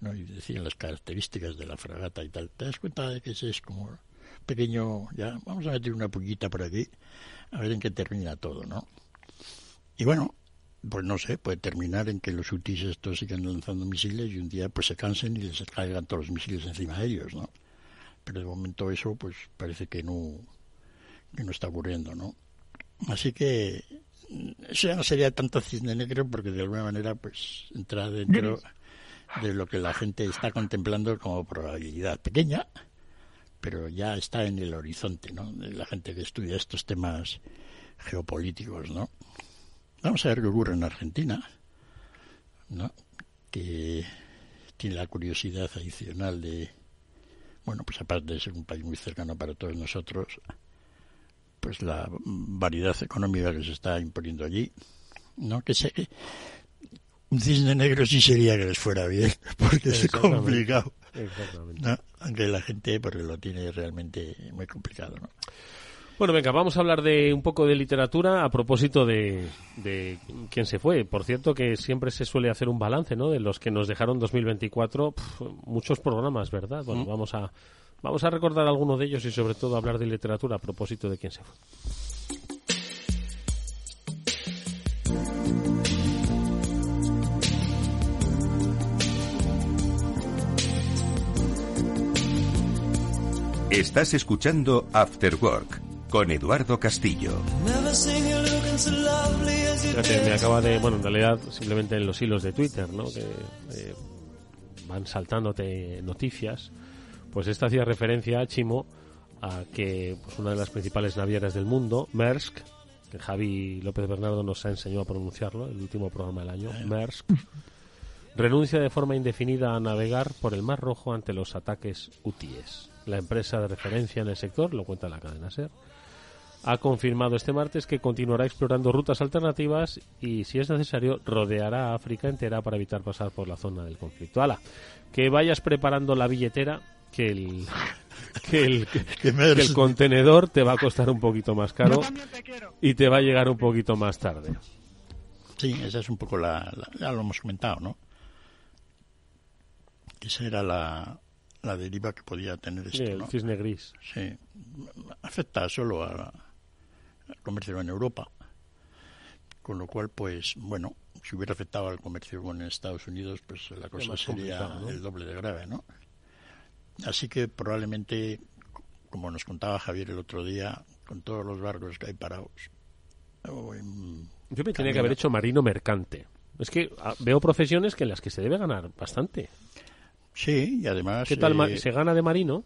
¿No? y decían las características de la fragata y tal. Te das cuenta de que ese es como pequeño, ya, vamos a meter una puñita por aquí, a ver en qué termina todo, ¿no? Y bueno, pues no sé, puede terminar en que los UTIs estos sigan lanzando misiles y un día pues se cansen y les caigan todos los misiles encima de ellos, ¿no? Pero de momento eso pues parece que no, que no está ocurriendo, ¿no? Así que eso ya no sería tanto cisne negro porque de alguna manera pues entra dentro de lo que la gente está contemplando como probabilidad pequeña, pero ya está en el horizonte, ¿no? De la gente que estudia estos temas geopolíticos, ¿no? Vamos a ver qué ocurre en Argentina, ¿no? Que tiene la curiosidad adicional de, bueno, pues aparte de ser un país muy cercano para todos nosotros, pues la variedad económica que se está imponiendo allí, ¿no? Que se, un cisne negro sí sería que les fuera bien, porque es complicado. Aunque la gente porque lo tiene realmente muy complicado. ¿no? Bueno, venga, vamos a hablar de un poco de literatura a propósito de, de quién se fue. Por cierto, que siempre se suele hacer un balance, ¿no? De los que nos dejaron 2024, muchos programas, ¿verdad? Bueno, mm. vamos a vamos a recordar algunos de ellos y sobre todo hablar de literatura a propósito de quién se fue. Estás escuchando After Work con Eduardo Castillo. me acaba de, bueno, en realidad simplemente en los hilos de Twitter, ¿no? Que eh, van saltándote noticias. Pues esta hacía referencia a Chimo a que pues, una de las principales navieras del mundo, Maersk, que Javi López Bernardo nos ha enseñado a pronunciarlo, el último programa del año, Maersk, renuncia de forma indefinida a navegar por el Mar Rojo ante los ataques hutíes la empresa de referencia en el sector, lo cuenta la cadena SER, ha confirmado este martes que continuará explorando rutas alternativas y, si es necesario, rodeará a África entera para evitar pasar por la zona del conflicto. Ala, que vayas preparando la billetera, que el, que el, el contenedor te va a costar un poquito más caro y te va a llegar un poquito más tarde. Sí, esa es un poco la, ya lo hemos comentado, ¿no? Esa era la, la deriva que podía tener esto. Sí, el cisne gris. Sí, afecta solo al comercio en Europa, con lo cual, pues, bueno, si hubiera afectado al comercio con Estados Unidos, pues la cosa sería el doble de grave, ¿no? Así que probablemente, como nos contaba Javier el otro día, con todos los barcos que hay parados. Yo me tenía que haber hecho marino mercante. Es que ah, veo profesiones que en las que se debe ganar bastante. Sí, y además... ¿Qué tal? Eh, ¿Se gana de marino?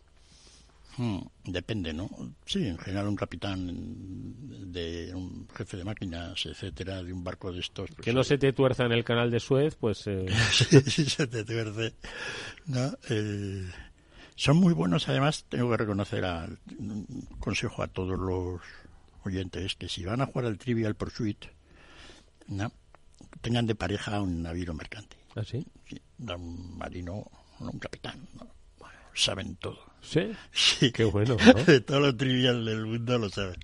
Hmm, depende, ¿no? Sí, en general un capitán de un jefe de máquinas, etcétera, de un barco de estos. Pues, que no se te tuerza en el canal de Suez, pues. Eh... sí, se te tuerce. ¿no? Son muy buenos, además, tengo que reconocer al consejo a todos los oyentes que si van a jugar al Trivial Pursuit, ¿no? tengan de pareja un navío mercante. ¿Ah, sí? un marino un capitán. saben todo. ¿Sí? Sí. Qué bueno, De todo lo trivial del mundo lo saben.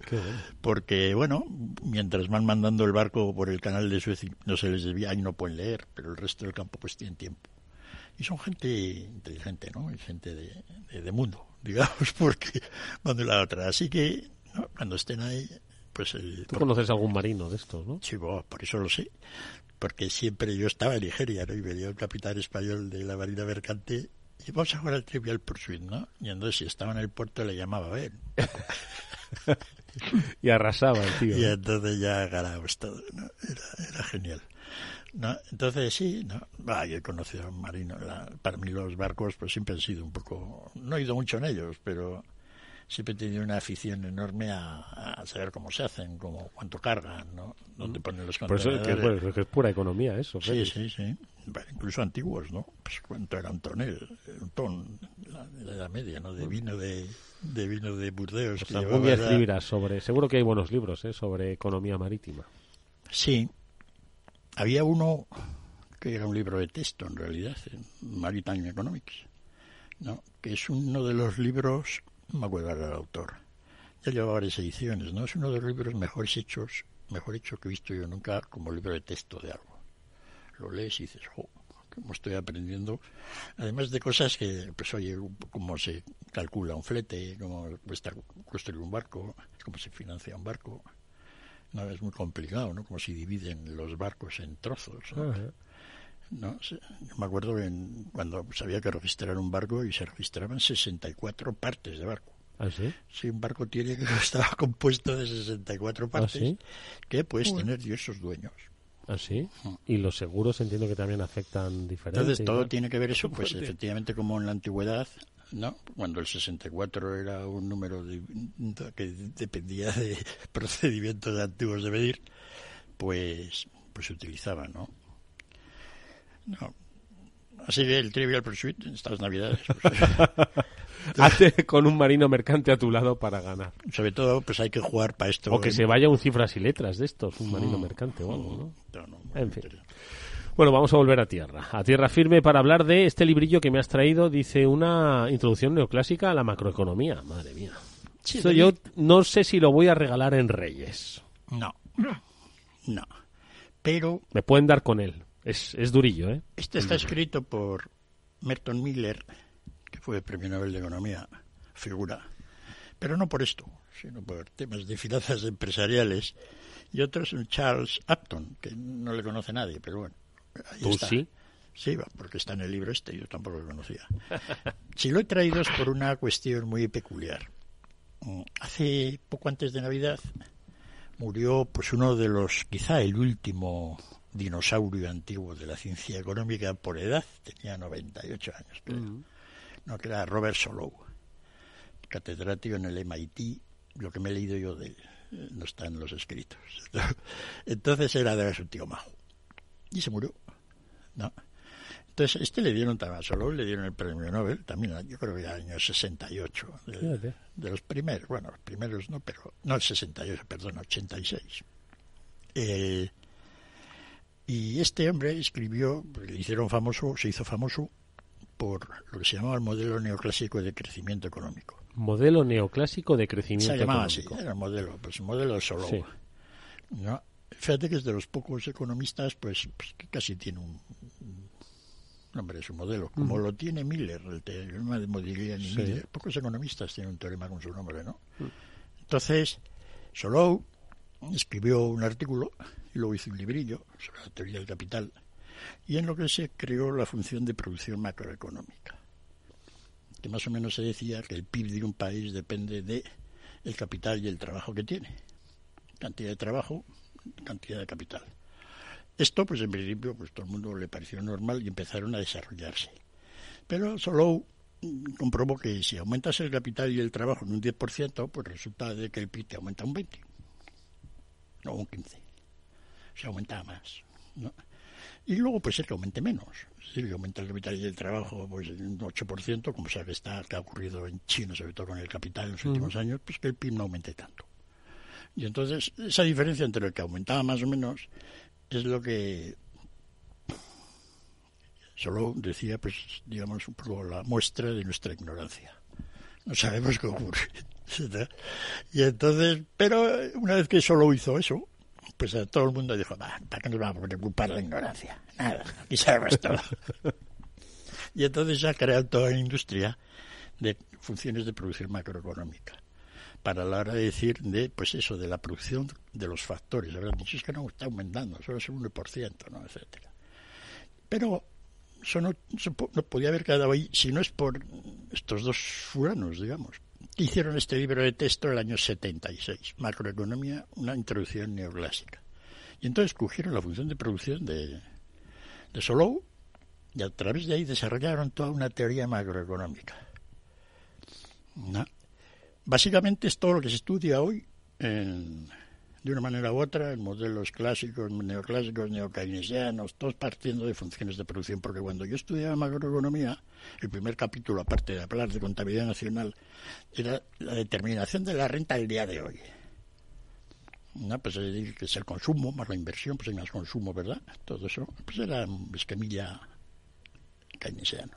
Porque, bueno, mientras van mandando el barco por el canal de Suez, no se les desvía y no pueden leer, pero el resto del campo pues tienen tiempo. Y son gente inteligente, ¿no? Y gente de, de, mundo, digamos, porque van de la otra. Así que, cuando estén ahí, pues el... ¿Tú conoces algún marino de estos, no? Sí, por eso lo sé porque siempre yo estaba en Nigeria, ¿no? Y venía un capitán español de la Marina Mercante y vamos a jugar al Trivial Pursuit, ¿no? Y entonces si estaba en el puerto le llamaba a ver. y arrasaba el tío. Y entonces ya ganábamos todo, ¿no? Era, era genial. ¿no? Entonces sí, ¿no? Ah, yo he conocido a un marino. La, para mí los barcos pues siempre han sido un poco... No he ido mucho en ellos, pero siempre he tenido una afición enorme a, a saber cómo se hacen, cómo, cuánto cargan, ¿no? Dónde ponen los Por eso es que, contenedores. que es pura economía eso. Sí, sí, sí. Bueno, incluso antiguos, ¿no? Pues cuánto era un tonel, un ton, la, la Edad Media, ¿no? De vino de, de vino de Burdeos. Pues que llevaba día ya- escribirás sobre... Seguro que hay buenos libros ¿eh? sobre economía marítima. Sí. Había uno que era un libro de texto, en realidad, en Maritime Economics, ¿no? Que es uno de los libros, no me acuerdo ahora del autor, ya lleva varias ediciones, ¿no? Es uno de los libros mejores hechos, mejor hecho que he visto yo nunca como libro de texto de algo. Lo lees y dices, oh, cómo estoy aprendiendo. Además de cosas que, pues oye, cómo se calcula un flete, cómo cuesta construir un barco, cómo se financia un barco. No, es muy complicado, ¿no? Como si dividen los barcos en trozos. ¿no? No, sé, yo me acuerdo en, cuando sabía que registrar un barco y se registraban 64 partes de barco. ¿Ah, sí? Si un barco tiene que estaba compuesto de 64 partes, sí? que puedes Bueno. tener diversos dueños. ¿Ah, sí? Y los seguros entiendo que también afectan diferente. Entonces todo ¿no? tiene que ver eso, pues efectivamente como en la antigüedad, ¿no? Cuando el 64 era un número de- que dependía de procedimientos antiguos de medir, pues pues se utilizaba, ¿no? No. Así que el Trivial Pursuit en estas navidades, pues, Hazte con un marino mercante a tu lado para ganar. sobre todo, pues hay que jugar para esto. O que en- se vaya un cifras y letras de estos, un marino Mm. mercante o algo, ¿no? No, no, En fin. Bueno, vamos a volver a tierra. A tierra firme para hablar de este librillo que me has traído. Dice una introducción neoclásica a la macroeconomía. Madre mía. Sí, Esto de- yo no sé si lo voy a regalar en Reyes. No, no. Pero Me pueden dar con él. Es, es durillo, ¿eh? Este está escrito por Merton Miller, que fue premio Nobel de Economía, figura. Pero no por esto, sino por temas de finanzas empresariales. Y otro es un Charles Upton, que no le conoce nadie, pero bueno. ahí ¿Tú está. sí? Sí, va, porque está en el libro este, yo tampoco lo conocía. Si lo he traído es por una cuestión muy peculiar. Mm, Hace poco antes de Navidad murió pues uno de los, quizá el último dinosaurio antiguo de la ciencia económica por edad, tenía 98 años, creo. No, que era Robert Solow, catedrático en el MIT, lo que me he leído yo de él, no está en los escritos. Entonces era de su tío majo. Y se murió. ¿no? Entonces, este le dieron también a Solow, le dieron el premio Nobel, también yo creo que era año 68, de, de los primeros, bueno, los primeros no, pero, no el 68, perdón, 86. Eh, y este hombre escribió, le hicieron famoso, se hizo famoso por lo que se llamaba el modelo neoclásico de crecimiento económico. Modelo neoclásico de crecimiento Se llamaba económico. así, era el modelo, pues el modelo de Solow. Sí. ¿no? Fíjate que es de los pocos economistas, pues, pues, que casi tiene un nombre de su modelo, como Ujú. lo tiene Miller, el teorema de Modigliani Sí. Miller. Pocos economistas tienen un teorema con su nombre, ¿no? Entonces, Solow escribió un artículo luego hizo un librillo sobre la teoría del capital y en lo que se creó la función de producción macroeconómica que más o menos se decía que el PIB de un país depende de el capital y el trabajo que tiene cantidad de trabajo cantidad de capital esto pues en principio pues todo el mundo le pareció normal y empezaron a desarrollarse pero Solow mm, comprobó que si aumentas el capital y el trabajo en un 10%, pues resulta de que el PIB te aumenta un 20, no un 15. Se aumenta más, ¿no? Y luego puede ser que aumente menos. Es decir, que aumenta el capital y el trabajo pues en un 8%, como sabe que está, que ha ocurrido en China, sobre todo con el capital en los últimos años, pues que el PIB no aumente tanto. Y entonces, esa diferencia entre el que aumentaba más o menos es lo que solo decía, pues, digamos, un poco la muestra de nuestra ignorancia. No sabemos qué ocurre. Y entonces, pero una vez que solo hizo eso, pues a todo el mundo dijo, "Bah, ¿para qué nos vamos a preocupar la ignorancia? Nada, aquí sabemos todo. y entonces se ha creado toda la industria de funciones de producción macroeconómica para la hora de decir de pues eso de la producción de los factores habrán dicho es que no está aumentando solo es un 1% no etcétera pero eso no, no podía haber quedado ahí si no es por estos dos fulanos, digamos. Hicieron este libro de texto el año 76, Macroeconomía, una introducción neoclásica. Y entonces cogieron la función de producción de, de Solou y a través de ahí desarrollaron toda una teoría macroeconómica. Básicamente es todo lo que se estudia hoy en, de una manera u otra en modelos clásicos, neoclásicos, neokeynesianos, todos partiendo de funciones de producción, porque cuando yo estudiaba macroeconomía, el primer capítulo, aparte de hablar de contabilidad nacional, era la determinación de la renta del día de hoy. ¿No? Pues que es el consumo más la inversión, pues hay más consumo, ¿verdad? Todo eso, pues era un esquemilla keynesiano.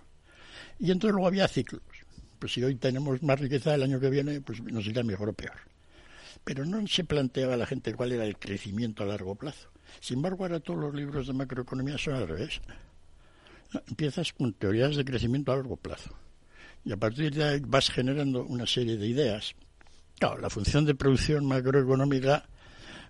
Y entonces luego había ciclos. Pues si hoy tenemos más riqueza el año que viene, pues nos irá mejor o peor pero no se planteaba a la gente cuál era el crecimiento a largo plazo. Sin embargo, ahora todos los libros de macroeconomía son al revés. Empiezas con teorías de crecimiento a largo plazo y a partir de ahí vas generando una serie de ideas. Claro, la función de producción macroeconómica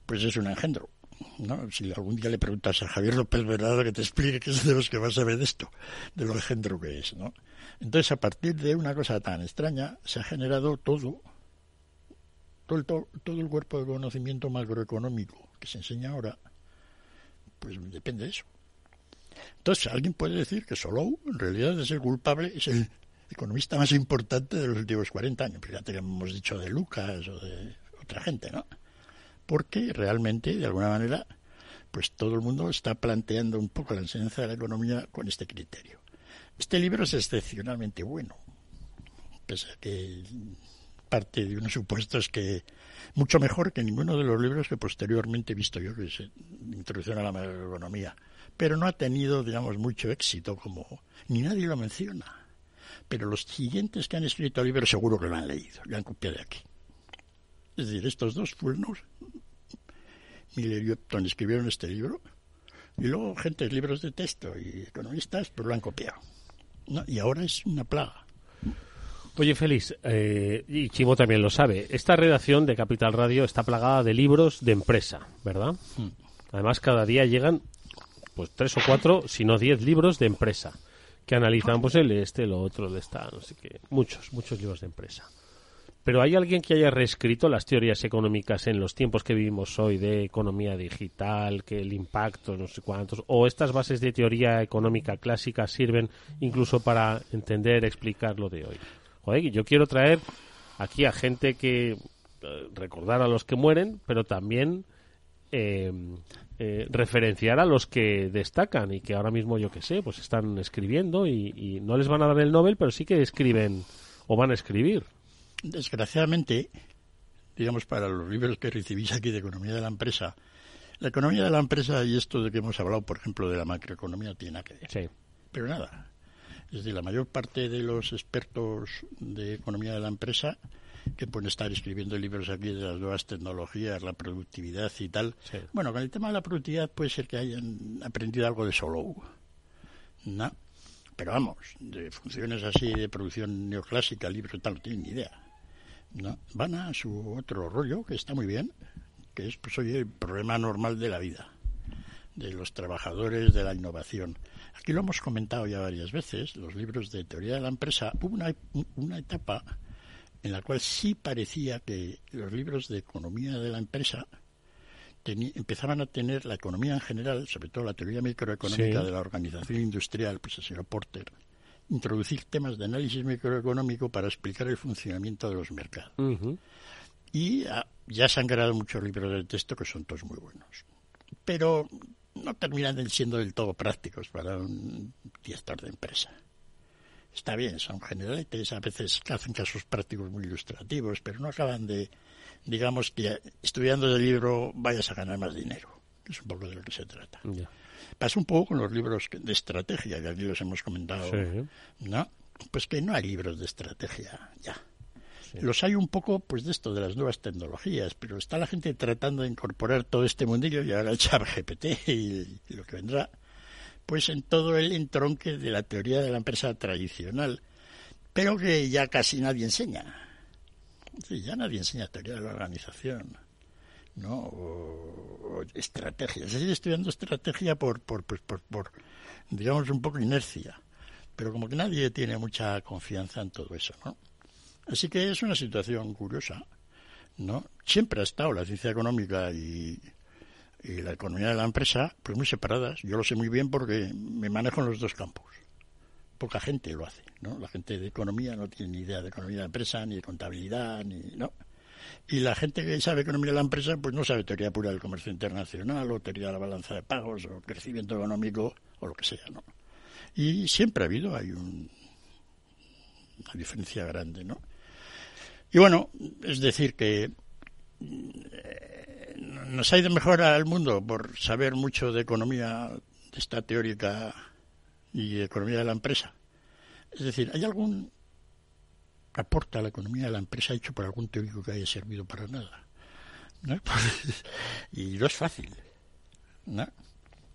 pues es un engendro. ¿no? Si algún día le preguntas a Javier López Verado que te explique qué es de los que vas a ver esto, de lo engendro que es. ¿no? Entonces, a partir de una cosa tan extraña, se ha generado todo todo el, cuerpo de conocimiento macroeconómico que se enseña ahora, pues depende de eso. Entonces, alguien puede decir que Solou, en realidad, es el culpable, es el economista más importante de los últimos 40 años. Fíjate que hemos dicho de Lucas o de otra gente, ¿no? Porque realmente, de alguna manera, pues todo el mundo está planteando un poco la enseñanza de la economía con este criterio. Este libro es excepcionalmente bueno, pese a que parte de unos supuestos que mucho mejor que ninguno de los libros que posteriormente he visto yo que se introducción a la macroeconomía pero no ha tenido digamos mucho éxito como ni nadie lo menciona. Pero los siguientes que han escrito el libro seguro que lo han leído lo han copiado de aquí. Es decir estos dos fulnos Miller y Upton escribieron este libro y luego gente libros de texto y economistas pues lo han copiado y ahora es una plaga Oye, Félix, eh, y Chimo también lo sabe, esta redacción de Capital Radio está plagada de libros de empresa, ¿verdad? Hmm. Además, cada día llegan pues tres o cuatro, si no diez libros de empresa que analizan pues el este, lo otro, el esta, no sé qué, muchos, muchos libros de empresa. Pero ¿hay alguien que haya reescrito las teorías económicas en los tiempos que vivimos hoy de economía digital, que el impacto, no sé cuántos, o estas bases de teoría económica clásica sirven incluso para entender, explicar lo de hoy? Yo quiero traer aquí a gente que eh, recordar a los que mueren, pero también eh, eh, referenciar a los que destacan y que ahora mismo, yo que sé, pues están escribiendo y, y, no les van a dar el Nobel, pero sí que escriben o van a escribir. Desgraciadamente, digamos, para los libros que recibís aquí de economía de la empresa, la economía de la empresa y esto de que hemos hablado, por ejemplo, de la macroeconomía, tiene nada que ver. Sí. Pero nada. Es decir, la mayor parte de los expertos de economía de la empresa que pueden estar escribiendo libros aquí de las nuevas tecnologías, la productividad y tal. Bueno, con el tema de la productividad puede ser que hayan aprendido algo de solo. ¿no? Pero vamos, de funciones así de producción neoclásica, libros tal, no tienen ni idea. ¿no? Van a su otro rollo, que está muy bien, que es pues, oye, el problema normal de la vida, de los trabajadores, de la innovación. Aquí lo hemos comentado ya varias veces, los libros de teoría de la empresa, hubo una, una etapa en la cual sí parecía que los libros de economía de la empresa empezaban a tener la economía en general, sobre todo la teoría microeconómica de la organización industrial, pues el señor Porter, introducir temas de análisis microeconómico para explicar el funcionamiento de los mercados. Y ya se han creado muchos libros de texto que son todos muy buenos. Pero no terminan siendo del todo prácticos para un director de empresa. Está bien, son generales, a veces hacen casos prácticos muy ilustrativos, pero no acaban de, digamos, que estudiando el libro vayas a ganar más dinero, es un poco de lo que se trata. Pasa un poco con los libros de estrategia, que aquí los hemos comentado, ¿no? Pues que no hay libros de estrategia, ya. Los hay un poco, pues, de esto, de las nuevas tecnologías, pero está la gente tratando de incorporar todo este mundillo y ahora el chat GPT y, lo que vendrá, pues en todo el entronque de la teoría de la empresa tradicional, pero que ya casi nadie enseña. ya nadie enseña teoría de la organización. ¿no? O, estrategias. Estoy estudiando estrategia por, por, pues, por, por, digamos, un poco inercia. Pero como que nadie tiene mucha confianza en todo eso, ¿no? Así que es una situación curiosa, ¿no? Siempre ha estado la ciencia económica y, y la economía de la empresa, pues muy separadas. Yo lo sé muy bien porque me manejo en los dos campos. Poca gente lo hace, ¿no? La gente de economía no tiene ni idea de economía de empresa, ni de contabilidad, ni, ¿no? Y la gente que sabe economía de la empresa, pues no sabe teoría pura del comercio internacional, o teoría de la balanza de pagos, o crecimiento económico, o lo que sea, ¿no? Y siempre ha habido, hay un, una diferencia grande, ¿no? Y bueno, es decir que nos ha ido mejor al mundo por saber mucho de economía, de esta teórica y economía de la empresa. Es decir, ¿hay algún aporte a la economía de la empresa hecho por algún teórico que haya servido para nada? y no es fácil. ¿no?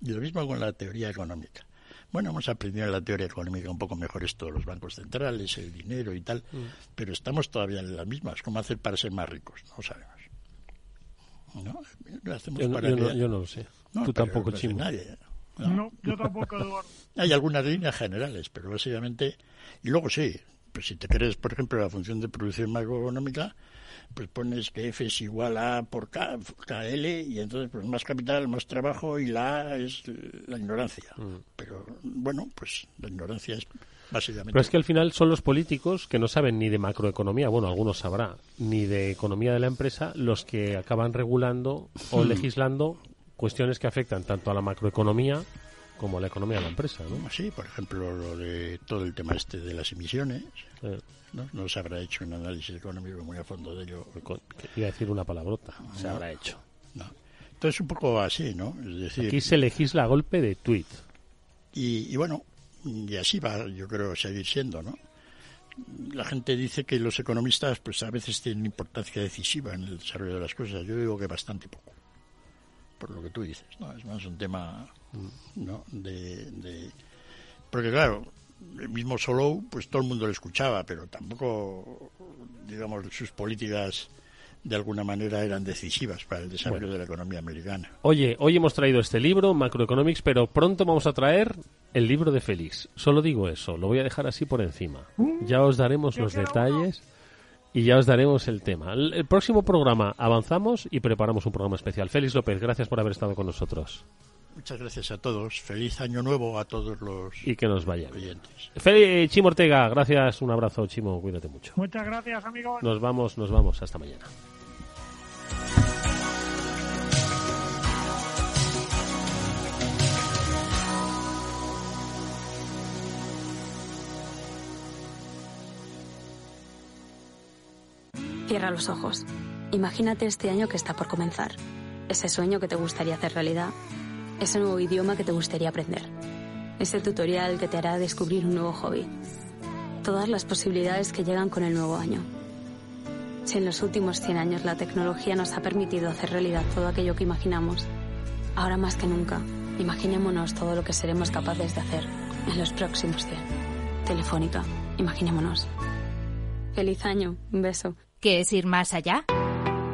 Y lo mismo con la teoría económica. Bueno, hemos aprendido en la teoría económica un poco mejor esto, los bancos centrales, el dinero y tal, mm. pero estamos todavía en las mismas. ¿Cómo hacer para ser más ricos? No sabemos. ¿no? yo, no, lo sé. Tú tampoco, Chimo. ¿no? yo tampoco, Eduardo. Hay algunas líneas generales, pero básicamente... Y luego sí, pues si te crees, por ejemplo, la función de producción macroeconómica, pues pones que F es igual a por K, KL, y entonces pues más capital, más trabajo, y la A es la ignorancia. Mm. Pero bueno, pues la ignorancia es básicamente... Pero es que al final son los políticos que no saben ni de macroeconomía, bueno, algunos sabrá, ni de economía de la empresa, los que acaban regulando o legislando cuestiones que afectan tanto a la macroeconomía como la economía de la empresa, ¿no? Sí, por ejemplo, lo de todo el tema este de las emisiones. ¿no? ¿no? se habrá hecho un análisis económico muy a fondo de ello. Iba a decir una palabrota, se habrá hecho. No. Entonces, un poco así, ¿no? Es decir, Aquí se legisla a golpe de tuit. Y, y bueno, y así va, yo creo, seguir siendo, ¿no? La gente dice que los economistas, pues a veces tienen importancia decisiva en el desarrollo de las cosas. Yo digo que bastante poco, por lo que tú dices, ¿no? Es más un tema, ¿no? De, de... Porque claro, el mismo Solo, pues todo el mundo lo escuchaba, pero tampoco, digamos, sus políticas de alguna manera eran decisivas para el desarrollo de la economía americana. Oye, hoy hemos traído este libro, Macroeconomics, pero pronto vamos a traer el libro de Félix. Solo digo eso, lo voy a dejar así por encima. Mm. Ya os daremos los detalles y ya os daremos el tema. El, próximo programa avanzamos y preparamos un programa especial. Félix López, gracias por haber estado con nosotros. Muchas gracias a todos. Feliz año nuevo a todos los y que nos vaya oyentes. Feliz Chimo Ortega, gracias, un abrazo Chimo, cuídate mucho. Muchas gracias, amigos. Nos vamos, nos vamos, hasta mañana. Cierra los ojos. Imagínate este año que está por comenzar. Ese sueño que te gustaría hacer realidad. Ese nuevo idioma que te gustaría aprender. Ese tutorial que te hará descubrir un nuevo hobby. Todas las posibilidades que llegan con el nuevo año. Si en los últimos 100 años la tecnología nos ha permitido hacer realidad todo aquello que imaginamos, ahora más que nunca, imaginémonos todo lo que seremos capaces de hacer en los próximos 100. Telefónica, imaginémonos. Feliz año, un beso. ¿Qué es ir más allá?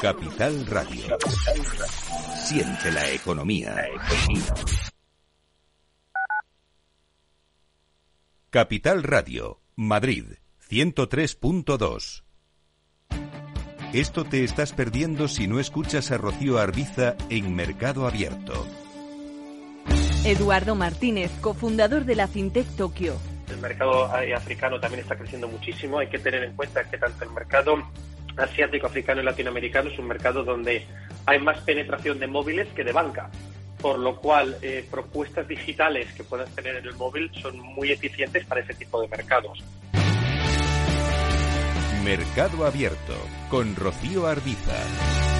Capital Radio. Siente la economía. Capital Radio, Madrid, 103.2. Esto te estás perdiendo si no escuchas a Rocío Arbiza en Mercado Abierto. Eduardo Martínez, cofundador de la FinTech Tokio. El mercado africano también está creciendo muchísimo. Hay que tener en cuenta que tanto el mercado asiático, africano y latinoamericano es un mercado donde hay más penetración de móviles que de banca, por lo cual eh, propuestas digitales que puedas tener en el móvil son muy eficientes para ese tipo de mercados. Mercado Abierto con Rocío Arbiza.